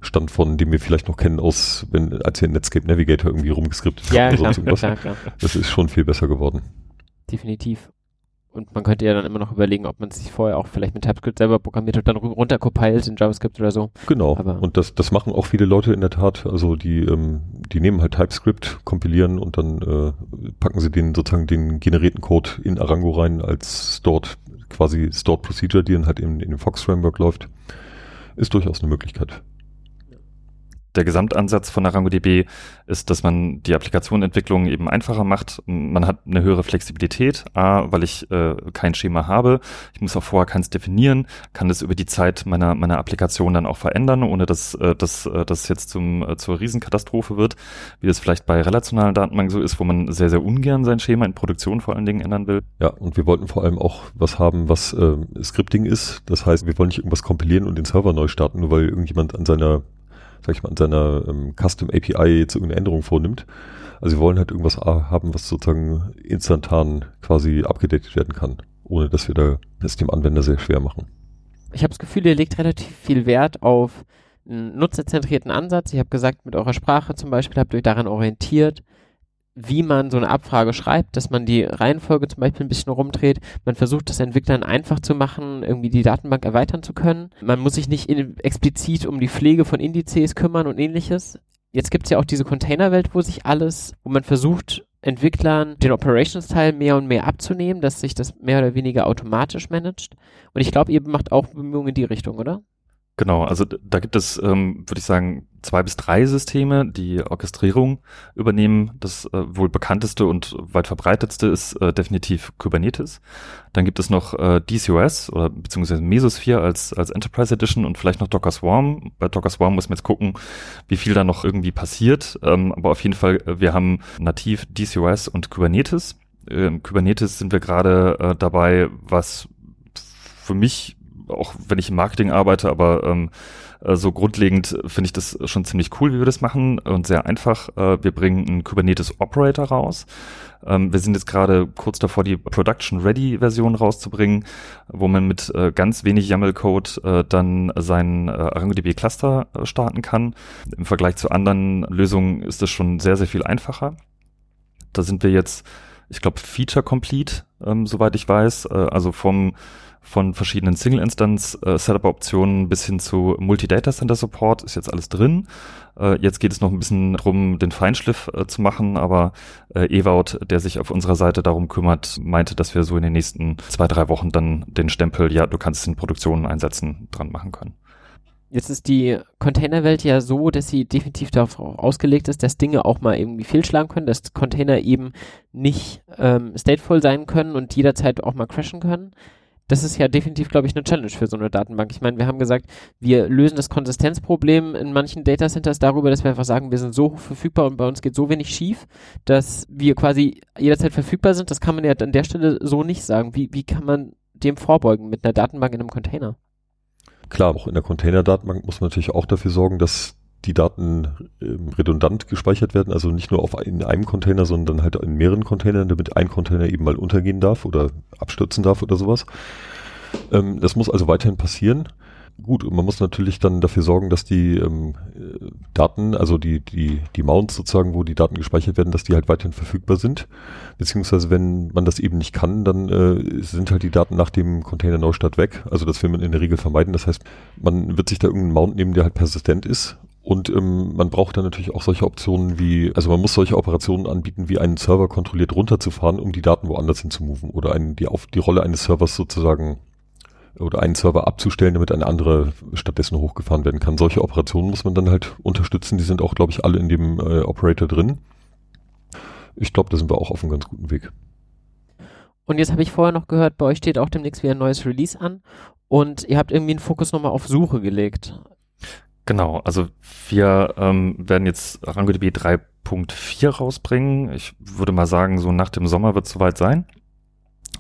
Stand von, dem wir vielleicht noch kennen aus, wenn, als wir Netscape Navigator irgendwie rumgeskriptet ja, haben. Klar, klar, klar. Das ist schon viel besser geworden. Definitiv. Und man könnte ja dann immer noch überlegen, ob man sich vorher auch vielleicht mit TypeScript selber programmiert und dann runtercompiled in JavaScript oder so. Genau. Aber und das, das machen auch viele Leute in der Tat. Also die, ähm, die nehmen halt TypeScript, kompilieren und dann äh, packen sie den sozusagen den generierten Code in Arango rein als Stored, quasi Stored Procedure, die dann halt in, in dem Fox Framework läuft. Ist durchaus eine Möglichkeit der Gesamtansatz von ArangoDB ist, dass man die Applikationentwicklung eben einfacher macht. Man hat eine höhere Flexibilität, A, weil ich äh, kein Schema habe. Ich muss auch vorher keins definieren, kann das über die Zeit meiner, meiner Applikation dann auch verändern, ohne dass, äh, dass äh, das jetzt zum, äh, zur Riesenkatastrophe wird, wie das vielleicht bei relationalen Datenbanken so ist, wo man sehr, sehr ungern sein Schema in Produktion vor allen Dingen ändern will. Ja, und wir wollten vor allem auch was haben, was äh, Scripting ist. Das heißt, wir wollen nicht irgendwas kompilieren und den Server neu starten, nur weil irgendjemand an seiner sag ich mal, an seiner ähm, Custom API jetzt irgendeine Änderung vornimmt. Also wir wollen halt irgendwas haben, was sozusagen instantan quasi abgedatet werden kann, ohne dass wir da es dem Anwender sehr schwer machen. Ich habe das Gefühl, ihr legt relativ viel Wert auf einen nutzerzentrierten Ansatz. Ich habe gesagt, mit eurer Sprache zum Beispiel habt ihr euch daran orientiert wie man so eine Abfrage schreibt, dass man die Reihenfolge zum Beispiel ein bisschen rumdreht. Man versucht, das Entwicklern einfach zu machen, irgendwie die Datenbank erweitern zu können. Man muss sich nicht in, explizit um die Pflege von Indizes kümmern und ähnliches. Jetzt gibt es ja auch diese Containerwelt, wo sich alles, wo man versucht, Entwicklern den Operations-Teil mehr und mehr abzunehmen, dass sich das mehr oder weniger automatisch managt. Und ich glaube, ihr macht auch Bemühungen in die Richtung, oder? Genau, also da gibt es, ähm, würde ich sagen, zwei bis drei Systeme, die Orchestrierung übernehmen. Das äh, wohl bekannteste und weit verbreitetste ist äh, definitiv Kubernetes. Dann gibt es noch äh, DCOS oder beziehungsweise Mesosphere als, als Enterprise Edition und vielleicht noch Docker Swarm. Bei Docker Swarm muss man jetzt gucken, wie viel da noch irgendwie passiert. Ähm, aber auf jeden Fall, äh, wir haben nativ DCOS und Kubernetes. Ähm, Kubernetes sind wir gerade äh, dabei, was für mich auch wenn ich im Marketing arbeite, aber ähm, äh, so grundlegend finde ich das schon ziemlich cool, wie wir das machen und sehr einfach. Äh, wir bringen einen Kubernetes Operator raus. Ähm, wir sind jetzt gerade kurz davor, die Production Ready Version rauszubringen, wo man mit äh, ganz wenig YAML-Code äh, dann seinen ArangoDB Cluster starten kann. Im Vergleich zu anderen Lösungen ist das schon sehr, sehr viel einfacher. Da sind wir jetzt, ich glaube, Feature Complete, ähm, soweit ich weiß. Also vom von verschiedenen Single-Instance-Setup-Optionen bis hin zu Multi-Data-Center-Support ist jetzt alles drin. Äh, jetzt geht es noch ein bisschen darum, den Feinschliff äh, zu machen, aber äh, Ewout, der sich auf unserer Seite darum kümmert, meinte, dass wir so in den nächsten zwei, drei Wochen dann den Stempel, ja, du kannst es in Produktionen einsetzen, dran machen können. Jetzt ist die Containerwelt ja so, dass sie definitiv darauf ausgelegt ist, dass Dinge auch mal irgendwie fehlschlagen können, dass Container eben nicht ähm, stateful sein können und jederzeit auch mal crashen können das ist ja definitiv, glaube ich, eine Challenge für so eine Datenbank. Ich meine, wir haben gesagt, wir lösen das Konsistenzproblem in manchen Datacenters darüber, dass wir einfach sagen, wir sind so hoch verfügbar und bei uns geht so wenig schief, dass wir quasi jederzeit verfügbar sind. Das kann man ja an der Stelle so nicht sagen. Wie, wie kann man dem vorbeugen mit einer Datenbank in einem Container? Klar, auch in der Container-Datenbank muss man natürlich auch dafür sorgen, dass die Daten ähm, redundant gespeichert werden, also nicht nur auf in einem Container, sondern halt in mehreren Containern, damit ein Container eben mal untergehen darf oder abstürzen darf oder sowas. Ähm, das muss also weiterhin passieren. Gut, und man muss natürlich dann dafür sorgen, dass die ähm, Daten, also die, die, die Mounts sozusagen, wo die Daten gespeichert werden, dass die halt weiterhin verfügbar sind. Beziehungsweise wenn man das eben nicht kann, dann äh, sind halt die Daten nach dem Container Neustart weg. Also das will man in der Regel vermeiden. Das heißt, man wird sich da irgendeinen Mount nehmen, der halt persistent ist und ähm, man braucht dann natürlich auch solche Optionen wie, also man muss solche Operationen anbieten, wie einen Server kontrolliert runterzufahren, um die Daten woanders hinzumoven oder einen, die auf die Rolle eines Servers sozusagen oder einen Server abzustellen, damit eine andere stattdessen hochgefahren werden kann. Solche Operationen muss man dann halt unterstützen. Die sind auch, glaube ich, alle in dem äh, Operator drin. Ich glaube, da sind wir auch auf einem ganz guten Weg. Und jetzt habe ich vorher noch gehört, bei euch steht auch demnächst wieder ein neues Release an und ihr habt irgendwie einen Fokus nochmal auf Suche gelegt. Genau, also wir ähm, werden jetzt ArangoDB 3.4 rausbringen. Ich würde mal sagen, so nach dem Sommer wird es soweit sein.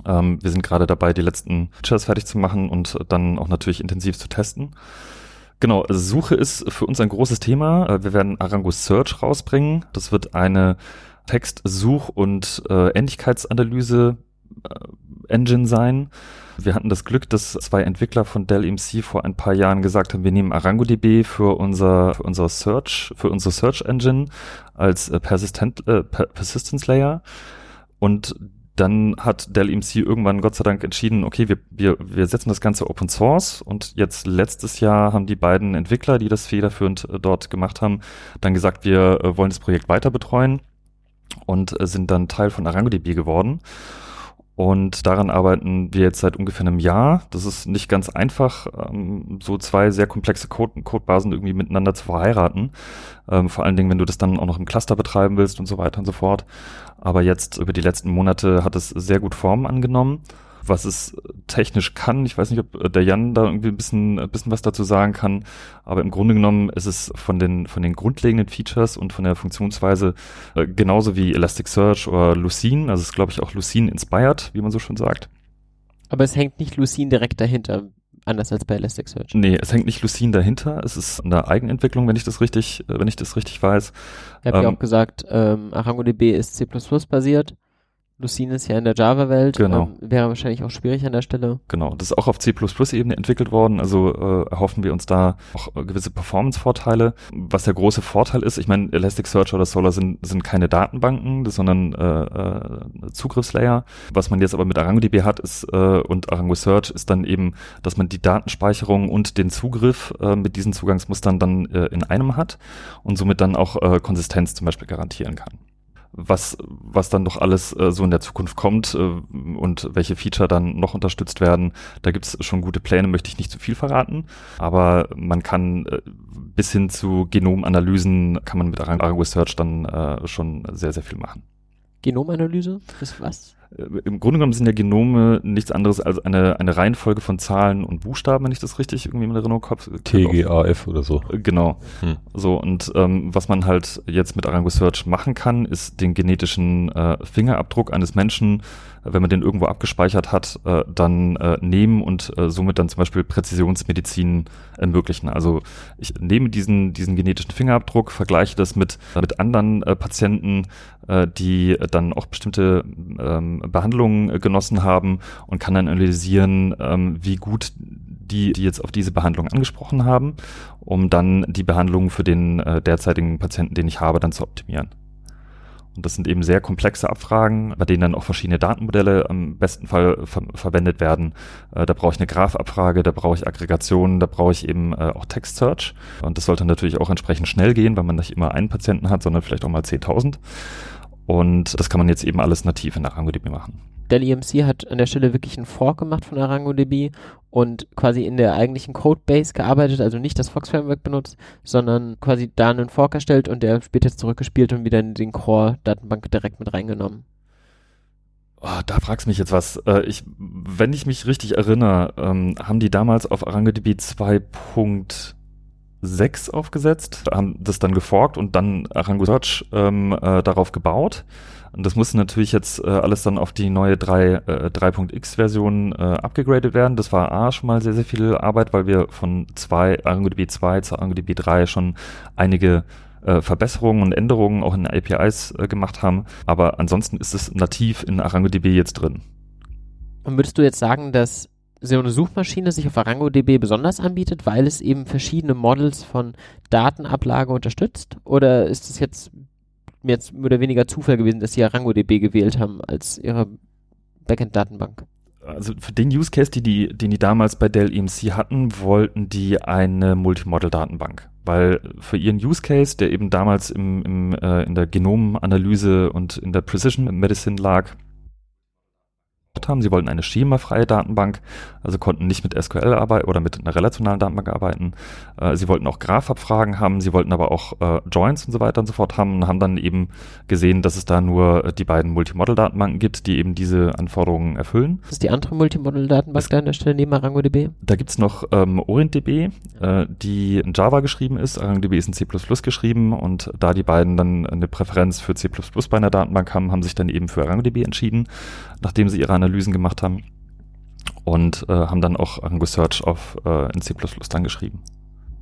Ähm, wir sind gerade dabei, die letzten Features fertig zu machen und dann auch natürlich intensiv zu testen. Genau, also Suche ist für uns ein großes Thema. Äh, wir werden Arango Search rausbringen. Das wird eine Textsuch- und äh, Ähnlichkeitsanalyse äh, sein. Wir hatten das Glück, dass zwei Entwickler von Dell EMC vor ein paar Jahren gesagt haben, wir nehmen ArangoDB für unser, für unser Search, für unsere Search Engine als äh, Persistent, äh, Persistence Layer. Und dann hat Dell EMC irgendwann Gott sei Dank entschieden, okay, wir, wir, wir setzen das Ganze Open Source und jetzt letztes Jahr haben die beiden Entwickler, die das federführend äh, dort gemacht haben, dann gesagt, wir äh, wollen das Projekt weiter betreuen und sind dann Teil von ArangoDB geworden. Und daran arbeiten wir jetzt seit ungefähr einem Jahr. Das ist nicht ganz einfach, ähm, so zwei sehr komplexe Code Codebasen irgendwie miteinander zu verheiraten. Ähm, vor allen Dingen, wenn du das dann auch noch im Cluster betreiben willst und so weiter und so fort. Aber jetzt über die letzten Monate hat es sehr gut Form angenommen was es technisch kann. Ich weiß nicht, ob der Jan da irgendwie ein bisschen, ein bisschen was dazu sagen kann, aber im Grunde genommen ist es von den, von den grundlegenden Features und von der Funktionsweise äh, genauso wie Elasticsearch oder Lucene, also es ist glaube ich auch Lucene inspired, wie man so schon sagt. Aber es hängt nicht Lucene direkt dahinter, anders als bei Elasticsearch. Nee, es hängt nicht Lucene dahinter. Es ist eine Eigenentwicklung, wenn ich das richtig, äh, wenn ich das richtig weiß. Ich habe ähm, ja auch gesagt, ähm, ArangoDB ist C++ basiert. Lucene ist ja in der Java-Welt, genau. Ähm, wäre wahrscheinlich auch schwierig an der Stelle. Genau, das ist auch auf C++-Ebene entwickelt worden, also äh, erhoffen wir uns da auch äh, gewisse Performance-Vorteile. Was der große Vorteil ist, ich meine, Elasticsearch oder Solar sind, sind keine Datenbanken, sondern äh, äh, Zugriffslayer. Was man jetzt aber mit ArangoDB hat ist äh, und Arango Search ist dann eben, dass man die Datenspeicherung und den Zugriff äh, mit diesen Zugangsmustern dann äh, in einem hat und somit dann auch äh, Konsistenz zum Beispiel garantieren kann was, was dann noch alles äh, so in der Zukunft kommt äh, und welche Feature dann noch unterstützt werden. Da gibt's schon gute Pläne, möchte ich nicht zu viel verraten. Aber man kann äh, bis hin zu Genomanalysen kann man mit Arango Search dann äh, schon sehr, sehr viel machen. Genomanalyse? ist was? Äh, Im Grunde genommen sind ja Genome nichts anderes als eine, eine Reihenfolge von Zahlen und Buchstaben, wenn ich das richtig irgendwie in Erinnerung habe. TGAF oder so. Äh, genau. Hm. So, und ähm, was man halt jetzt mit Arango Search machen kann, ist den genetischen äh, Fingerabdruck eines Menschen wenn man den irgendwo abgespeichert hat, äh, dann äh, nehmen und äh, somit dann zum Beispiel Präzisionsmedizin ermöglichen. Also ich nehme diesen, diesen genetischen Fingerabdruck, vergleiche das mit, mit anderen äh, Patienten, äh, die dann auch bestimmte ähm, Behandlungen genossen haben und kann dann analysieren, ähm, wie gut die, die jetzt auf diese Behandlung angesprochen haben, um dann die Behandlung für den äh, derzeitigen Patienten, den ich habe, dann zu optimieren. Und das sind eben sehr komplexe Abfragen, bei denen dann auch verschiedene Datenmodelle am besten Fall ver verwendet werden. Äh, da brauche ich eine Graphabfrage, da brauche ich Aggregationen, da brauche ich eben äh, auch Text Search. Und das sollte natürlich auch entsprechend schnell gehen, weil man nicht immer einen Patienten hat, sondern vielleicht auch mal 10.000. Und das kann man jetzt eben alles nativ in ArangoDB machen. Dell EMC hat an der Stelle wirklich einen Fork gemacht von ArangoDB und quasi in der eigentlichen Codebase gearbeitet, also nicht das Fox Framework benutzt, sondern quasi da einen Fork erstellt und der später zurückgespielt und wieder in den Core-Datenbank direkt mit reingenommen. Oh, da fragst mich jetzt was. Äh, ich, wenn ich mich richtig erinnere, ähm, haben die damals auf ArangoDB 2.6 aufgesetzt, haben das dann geforkt und dann Arango Search ähm, äh, darauf gebaut. Und das musste natürlich jetzt äh, alles dann auf die neue 3, äh, 3.x-Version äh, abgegradet werden. Das war A schon mal sehr, sehr viel Arbeit, weil wir von 2, AngoDB 2 zu AngoDB 3 schon einige äh, Verbesserungen und Änderungen auch in APIs äh, gemacht haben. Aber ansonsten ist es nativ in ArangoDB jetzt drin. Und würdest du jetzt sagen, dass so eine Suchmaschine sich auf ArangoDB besonders anbietet, weil es eben verschiedene Models von Datenablage unterstützt? Oder ist es jetzt mir jetzt mehr oder weniger Zufall gewesen, dass sie ArangoDB gewählt haben als ihre Backend-Datenbank. Also für den Use Case, die die, den die damals bei Dell EMC hatten, wollten die eine Multimodel-Datenbank. Weil für ihren Use Case, der eben damals im, im, äh, in der Genomanalyse und in der Precision Medicine lag, haben. Sie wollten eine schemafreie Datenbank, also konnten nicht mit SQL arbeiten oder mit einer relationalen Datenbank arbeiten. Äh, sie wollten auch Graph-Abfragen haben, sie wollten aber auch äh, Joins und so weiter und so fort haben und haben dann eben gesehen, dass es da nur die beiden Multimodel-Datenbanken gibt, die eben diese Anforderungen erfüllen. Das ist die andere Multimodel-Datenbank da an der Stelle neben ArangoDB? Da gibt's noch ähm, OrientDB, äh, die in Java geschrieben ist. ArangoDB ist in C++ geschrieben und da die beiden dann eine Präferenz für C++ bei einer Datenbank haben, haben sich dann eben für ArangoDB entschieden, nachdem sie ihre Analysen gemacht haben und äh, haben dann auch Arrango Search auf äh, in C++ dann geschrieben.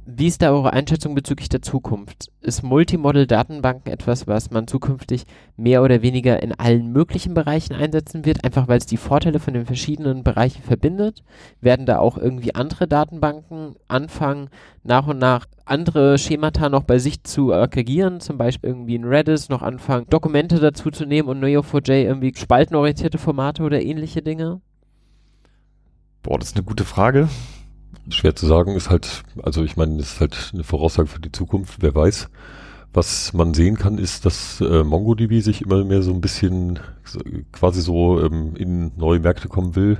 Wie ist da eure Einschätzung bezüglich der Zukunft? Ist Multimodel-Datenbanken etwas, was man zukünftig mehr oder weniger in allen möglichen Bereichen einsetzen wird, einfach weil es die Vorteile von den verschiedenen Bereichen verbindet? Werden da auch irgendwie andere Datenbanken anfangen, nach und nach andere Schemata noch bei sich zu aggregieren, zum Beispiel irgendwie in Redis noch anfangen, Dokumente dazu zu nehmen und Neo4j irgendwie spaltenorientierte Formate oder ähnliche Dinge? Boah, das ist eine gute Frage. Schwer zu sagen, ist halt, also ich meine, das ist halt eine Voraussage für die Zukunft, wer weiß. Was man sehen kann, ist, dass äh, MongoDB sich immer mehr so ein bisschen quasi so ähm, in neue Märkte kommen will.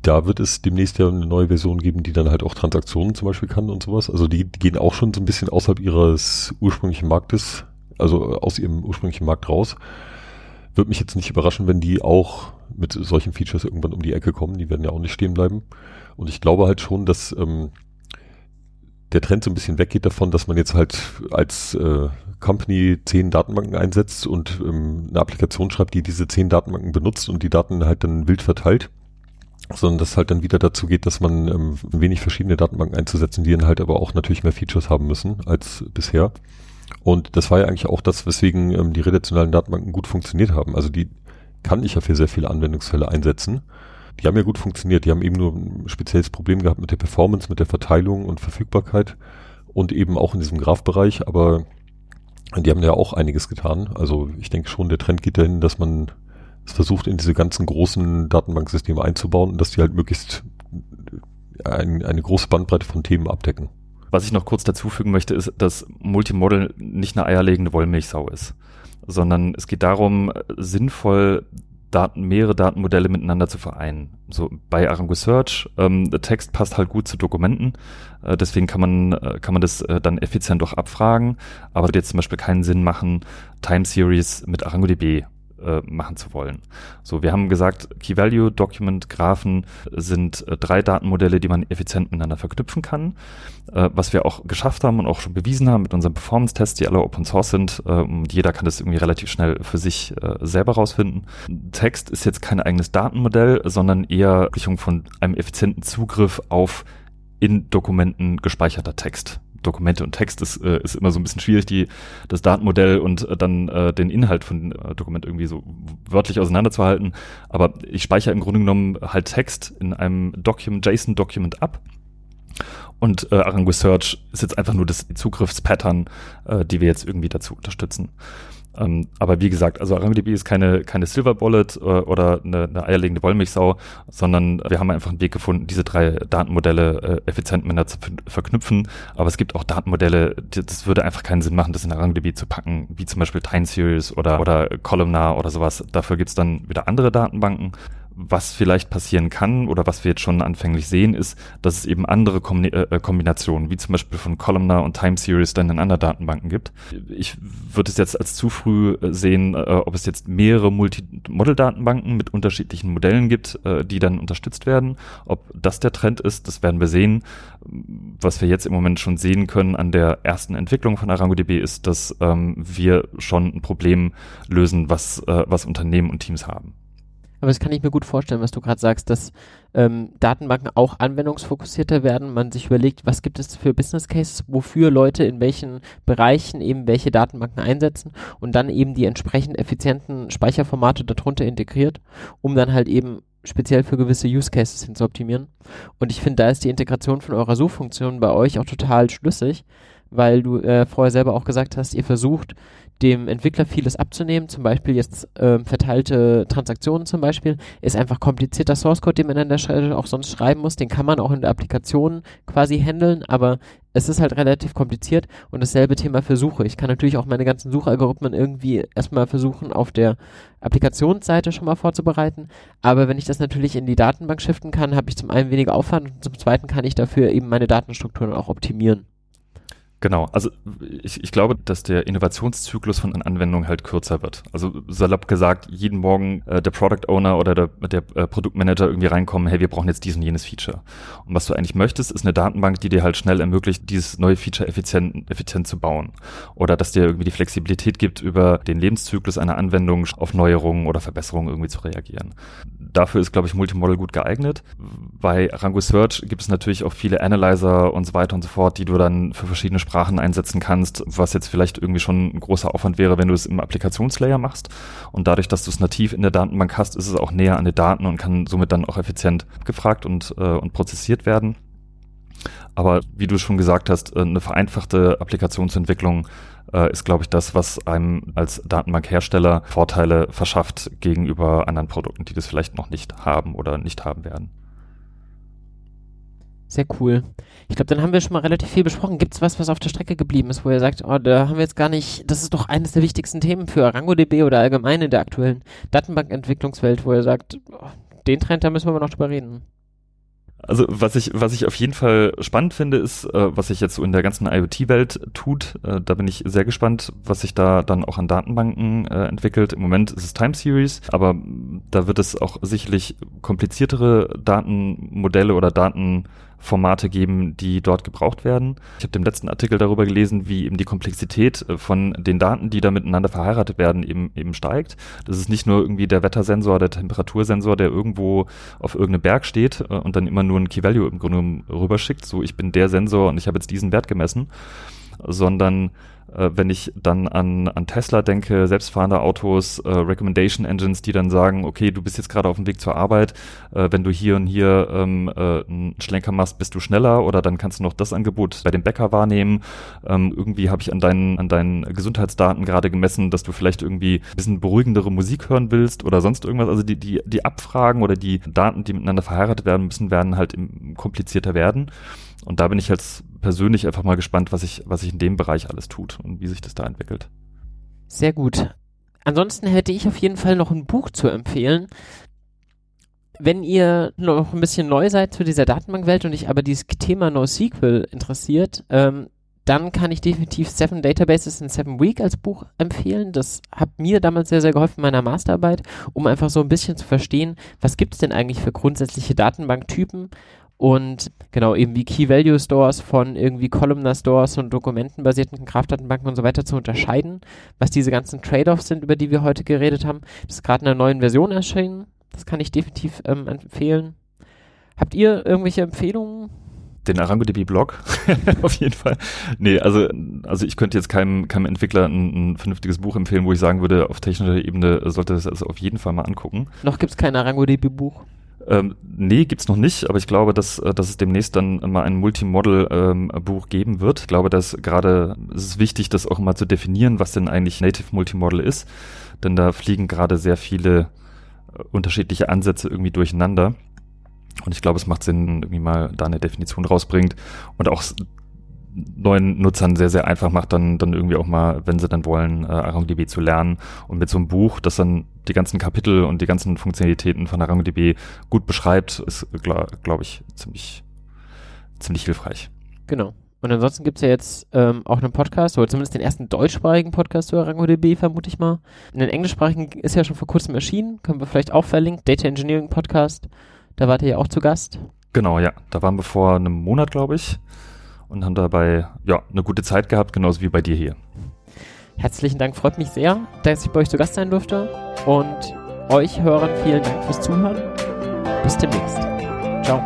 Da wird es demnächst ja eine neue Version geben, die dann halt auch Transaktionen zum Beispiel kann und sowas. Also die, die gehen auch schon so ein bisschen außerhalb ihres ursprünglichen Marktes, also aus ihrem ursprünglichen Markt raus. Würde mich jetzt nicht überraschen, wenn die auch mit solchen Features irgendwann um die Ecke kommen. Die werden ja auch nicht stehen bleiben. Und ich glaube halt schon, dass ähm, der Trend so ein bisschen weggeht davon, dass man jetzt halt als äh, Company zehn Datenbanken einsetzt und ähm, eine Applikation schreibt, die diese zehn Datenbanken benutzt und die Daten halt dann wild verteilt, sondern dass halt dann wieder dazu geht, dass man ähm, wenig verschiedene Datenbanken einzusetzen, die dann halt aber auch natürlich mehr Features haben müssen als bisher. Und das war ja eigentlich auch das, weswegen ähm, die relationalen Datenbanken gut funktioniert haben. Also die kann ich ja für sehr viele Anwendungsfälle einsetzen. Die haben ja gut funktioniert. Die haben eben nur ein spezielles Problem gehabt mit der Performance, mit der Verteilung und Verfügbarkeit und eben auch in diesem Graph-Bereich. Aber die haben ja auch einiges getan. Also ich denke schon, der Trend geht dahin, dass man es versucht, in diese ganzen großen Datenbanksysteme einzubauen und dass die halt möglichst ein, eine große Bandbreite von Themen abdecken. Was ich noch kurz dazu fügen möchte, ist, dass Multimodel nicht eine eierlegende Wollmilchsau ist, sondern es geht darum, sinnvoll Daten, mehrere Datenmodelle miteinander zu vereinen. So bei Arango Search, ähm, der Text passt halt gut zu Dokumenten, äh, deswegen kann man, äh, kann man das äh, dann effizient auch abfragen, aber wird jetzt zum Beispiel keinen Sinn machen, Time Series mit ArangoDB äh, machen zu wollen. So, wir haben gesagt, Key Value, Document, Graphen sind äh, drei Datenmodelle, die man effizient miteinander verknüpfen kann. Äh, was wir auch geschafft haben und auch schon bewiesen haben mit unseren Performance-Tests, die alle Open Source sind. Äh, jeder kann das irgendwie relativ schnell für sich äh, selber rausfinden. Text ist jetzt kein eigenes Datenmodell, sondern eher von einem effizienten Zugriff auf in Dokumenten gespeicherter Text. Dokumente und Text ist, äh, ist immer so ein bisschen schwierig, die, das Datenmodell und äh, dann äh, den Inhalt von äh, Dokument irgendwie so wörtlich auseinanderzuhalten. Aber ich speichere im Grunde genommen halt Text in einem Document, JSON-Document ab. Und äh, Arango Search ist jetzt einfach nur das Zugriffspattern, äh, die wir jetzt irgendwie dazu unterstützen. Ähm, aber wie gesagt, also ArangoDB ist keine, keine Silver Bullet äh, oder eine, eine eierlegende Wollmilchsau, sondern wir haben einfach einen Weg gefunden, diese drei Datenmodelle äh, effizient miteinander zu verknüpfen. Aber es gibt auch Datenmodelle, die, das würde einfach keinen Sinn machen, das in ArangoDB zu packen, wie zum Beispiel Time Series oder, oder Columnar oder sowas. Dafür gibt's dann wieder andere Datenbanken was vielleicht passieren kann oder was wir jetzt schon anfänglich sehen, ist, dass es eben andere Kombi äh, Kombinationen, wie zum Beispiel von Columnar und Time Series, dann in anderen Datenbanken gibt. Ich würde es jetzt als zu früh äh, sehen, äh, ob es jetzt mehrere Multi-Model-Datenbanken mit unterschiedlichen Modellen gibt, äh, die dann unterstützt werden. Ob das der Trend ist, das werden wir sehen. Was wir jetzt im Moment schon sehen können an der ersten Entwicklung von ArangoDB ist, dass ähm, wir schon ein Problem lösen, was, äh, was Unternehmen und Teams haben. Aber das kann ich mir gut vorstellen, was du gerade sagst, dass ähm, Datenbanken auch anwendungsfokussierter werden. Man sich überlegt, was gibt es für Business Cases, wofür Leute in welchen Bereichen eben welche Datenbanken einsetzen und dann eben die entsprechend effizienten Speicherformate darunter integriert, um dann halt eben speziell für gewisse Use Cases hin zu optimieren. Und ich finde, da ist die Integration von eurer Suchfunktion bei euch auch total schlüssig, weil du äh, vorher selber auch gesagt hast, ihr versucht dem Entwickler vieles abzunehmen, zum Beispiel jetzt äh, verteilte Transaktionen zum Beispiel, ist einfach komplizierter Source-Code, den man an der Stelle auch sonst schreiben muss, den kann man auch in der Applikation quasi handeln, aber es ist halt relativ kompliziert und dasselbe Thema für Suche. Ich kann natürlich auch meine ganzen Suchalgorithmen irgendwie erstmal versuchen, auf der Applikationsseite schon mal vorzubereiten, aber wenn ich das natürlich in die Datenbank shiften kann, habe ich zum einen weniger Aufwand und zum zweiten kann ich dafür eben meine Datenstrukturen auch optimieren. Genau, also ich, ich glaube, dass der Innovationszyklus von einer Anwendung halt kürzer wird. Also salopp gesagt, jeden Morgen äh, der Product Owner oder der, der äh, Produktmanager irgendwie reinkommen, hey, wir brauchen jetzt diesen jenes Feature. Und was du eigentlich möchtest, ist eine Datenbank, die dir halt schnell ermöglicht, dieses neue Feature effizient, effizient zu bauen. Oder dass dir irgendwie die Flexibilität gibt, über den Lebenszyklus einer Anwendung auf Neuerungen oder Verbesserungen irgendwie zu reagieren. Dafür ist, glaube ich, Multimodal gut geeignet. Bei Rango Search gibt es natürlich auch viele Analyzer und so weiter und so fort, die du dann für verschiedene Sprachen einsetzen kannst, was jetzt vielleicht irgendwie schon ein großer Aufwand wäre, wenn du es im Applikationslayer machst. Und dadurch, dass du es nativ in der Datenbank hast, ist es auch näher an die Daten und kann somit dann auch effizient gefragt und, äh, und prozessiert werden. Aber wie du schon gesagt hast, äh, eine vereinfachte Applikationsentwicklung äh, ist, glaube ich, das, was einem als Datenbankhersteller Vorteile verschafft gegenüber anderen Produkten, die das vielleicht noch nicht haben oder nicht haben werden. Sehr cool. Ich glaube, dann haben wir schon mal relativ viel besprochen. Gibt es was, was auf der Strecke geblieben ist, wo ihr sagt, oh, da haben wir jetzt gar nicht, das ist doch eines der wichtigsten Themen für ArangoDB oder allgemein in der aktuellen Datenbankentwicklungswelt, wo ihr sagt, oh, den Trend, da müssen wir mal noch drüber reden. Also was ich, was ich auf jeden Fall spannend finde, ist, äh, was sich jetzt so in der ganzen IoT-Welt tut. Äh, da bin ich sehr gespannt, was sich da dann auch an Datenbanken äh, entwickelt. Im Moment ist es Time Series, aber da wird es auch sicherlich kompliziertere Datenmodelle oder Daten Formate geben, die dort gebraucht werden. Ich habe den letzten Artikel darüber gelesen, wie eben die Komplexität äh, von den Daten, die da miteinander verheiratet werden, eben, eben steigt. Das ist nicht nur irgendwie der Wettersensor, der Temperatursensor, der irgendwo auf irgendeinem Berg steht äh, und dann immer nur ein Key-Value im Grunde rüberschickt. So, ich bin der Sensor und ich habe jetzt diesen Wert gemessen, sondern äh, wenn ich dann an, an Tesla denke, selbstfahrende Autos, äh, Recommendation Engines, die dann sagen, okay, du bist jetzt gerade auf dem Weg zur Arbeit, äh, wenn du hier und hier ähm, äh, einen Schlenker machst, bist du schneller oder dann kannst du noch das Angebot bei dem Bäcker wahrnehmen. Ähm, irgendwie habe ich an deinen, an deinen Gesundheitsdaten gerade gemessen, dass du vielleicht irgendwie ein bisschen beruhigendere Musik hören willst oder sonst irgendwas. Also die, die, die Abfragen oder die Daten, die miteinander verheiratet werden müssen, werden halt komplizierter werden. Und da bin ich jetzt persönlich einfach mal gespannt, was sich was ich in dem Bereich alles tut und wie sich das da entwickelt. Sehr gut. Ansonsten hätte ich auf jeden Fall noch ein Buch zu empfehlen. Wenn ihr noch ein bisschen neu seid zu dieser Datenbankwelt und euch aber dieses Thema NoSQL interessiert, ähm, dann kann ich definitiv Seven Databases in Seven Week als Buch empfehlen. Das hat mir damals sehr, sehr geholfen in meiner Masterarbeit, um einfach so ein bisschen zu verstehen, was gibt es denn eigentlich für grundsätzliche Datenbanktypen und genau eben wie Key Value Stores von irgendwie Columnar Stores und dokumentenbasierten Kraftdatenbanken und so weiter zu unterscheiden, was diese ganzen Trade-offs sind, über die wir heute geredet haben. Das ist gerade in einer neuen Version erschienen. Das kann ich definitiv ähm, empfehlen. Habt ihr irgendwelche Empfehlungen? Den ArangoDB-Blog, auf jeden Fall. Nee, also, also ich könnte jetzt keinem, keinem Entwickler ein, ein, vernünftiges Buch empfehlen, wo ich sagen würde, auf technischer Ebene sollte das also auf jeden Fall mal angucken. Noch gibt es kein ArangoDB-Buch. Ähm, nee, gibt's noch nicht, aber ich glaube, dass, äh, dass es demnächst dann mal ein Multimodel-Buch ähm, geben wird. Ich glaube, dass gerade es ist wichtig, das auch mal zu definieren, was denn eigentlich Native Multimodel ist, denn da fliegen gerade sehr viele äh, unterschiedliche Ansätze irgendwie durcheinander. Und ich glaube, es macht Sinn, irgendwie mal da eine Definition rausbringt und auch neuen Nutzern sehr, sehr einfach macht, dann, dann irgendwie auch mal, wenn sie dann wollen, äh, ArangoDB zu lernen. Und mit so einem Buch, das dann die ganzen Kapitel und die ganzen Funktionalitäten von ArangoDB gut beschreibt, ist, glaube glaub ich, ziemlich, ziemlich hilfreich. Genau. Und ansonsten gibt es ja jetzt ähm, auch einen Podcast, oder zumindest den ersten deutschsprachigen Podcast zu ArangoDB, vermute ich mal. In den englischsprachigen ist ja schon vor kurzem erschienen, können wir vielleicht auch verlinken, Data Engineering Podcast. Da wart ihr ja auch zu Gast. Genau, ja. Da waren wir vor einem Monat, glaube ich und haben dabei ja eine gute Zeit gehabt, genauso wie bei dir hier. Herzlichen Dank, freut mich sehr, dass ich bei euch zu Gast sein durfte und euch Hörern vielen Dank fürs Zuhören. Bis demnächst. Ciao.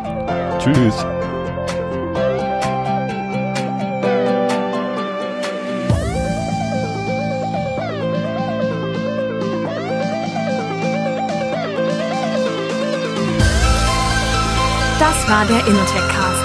Tschüss. Das war der Innotech Cast.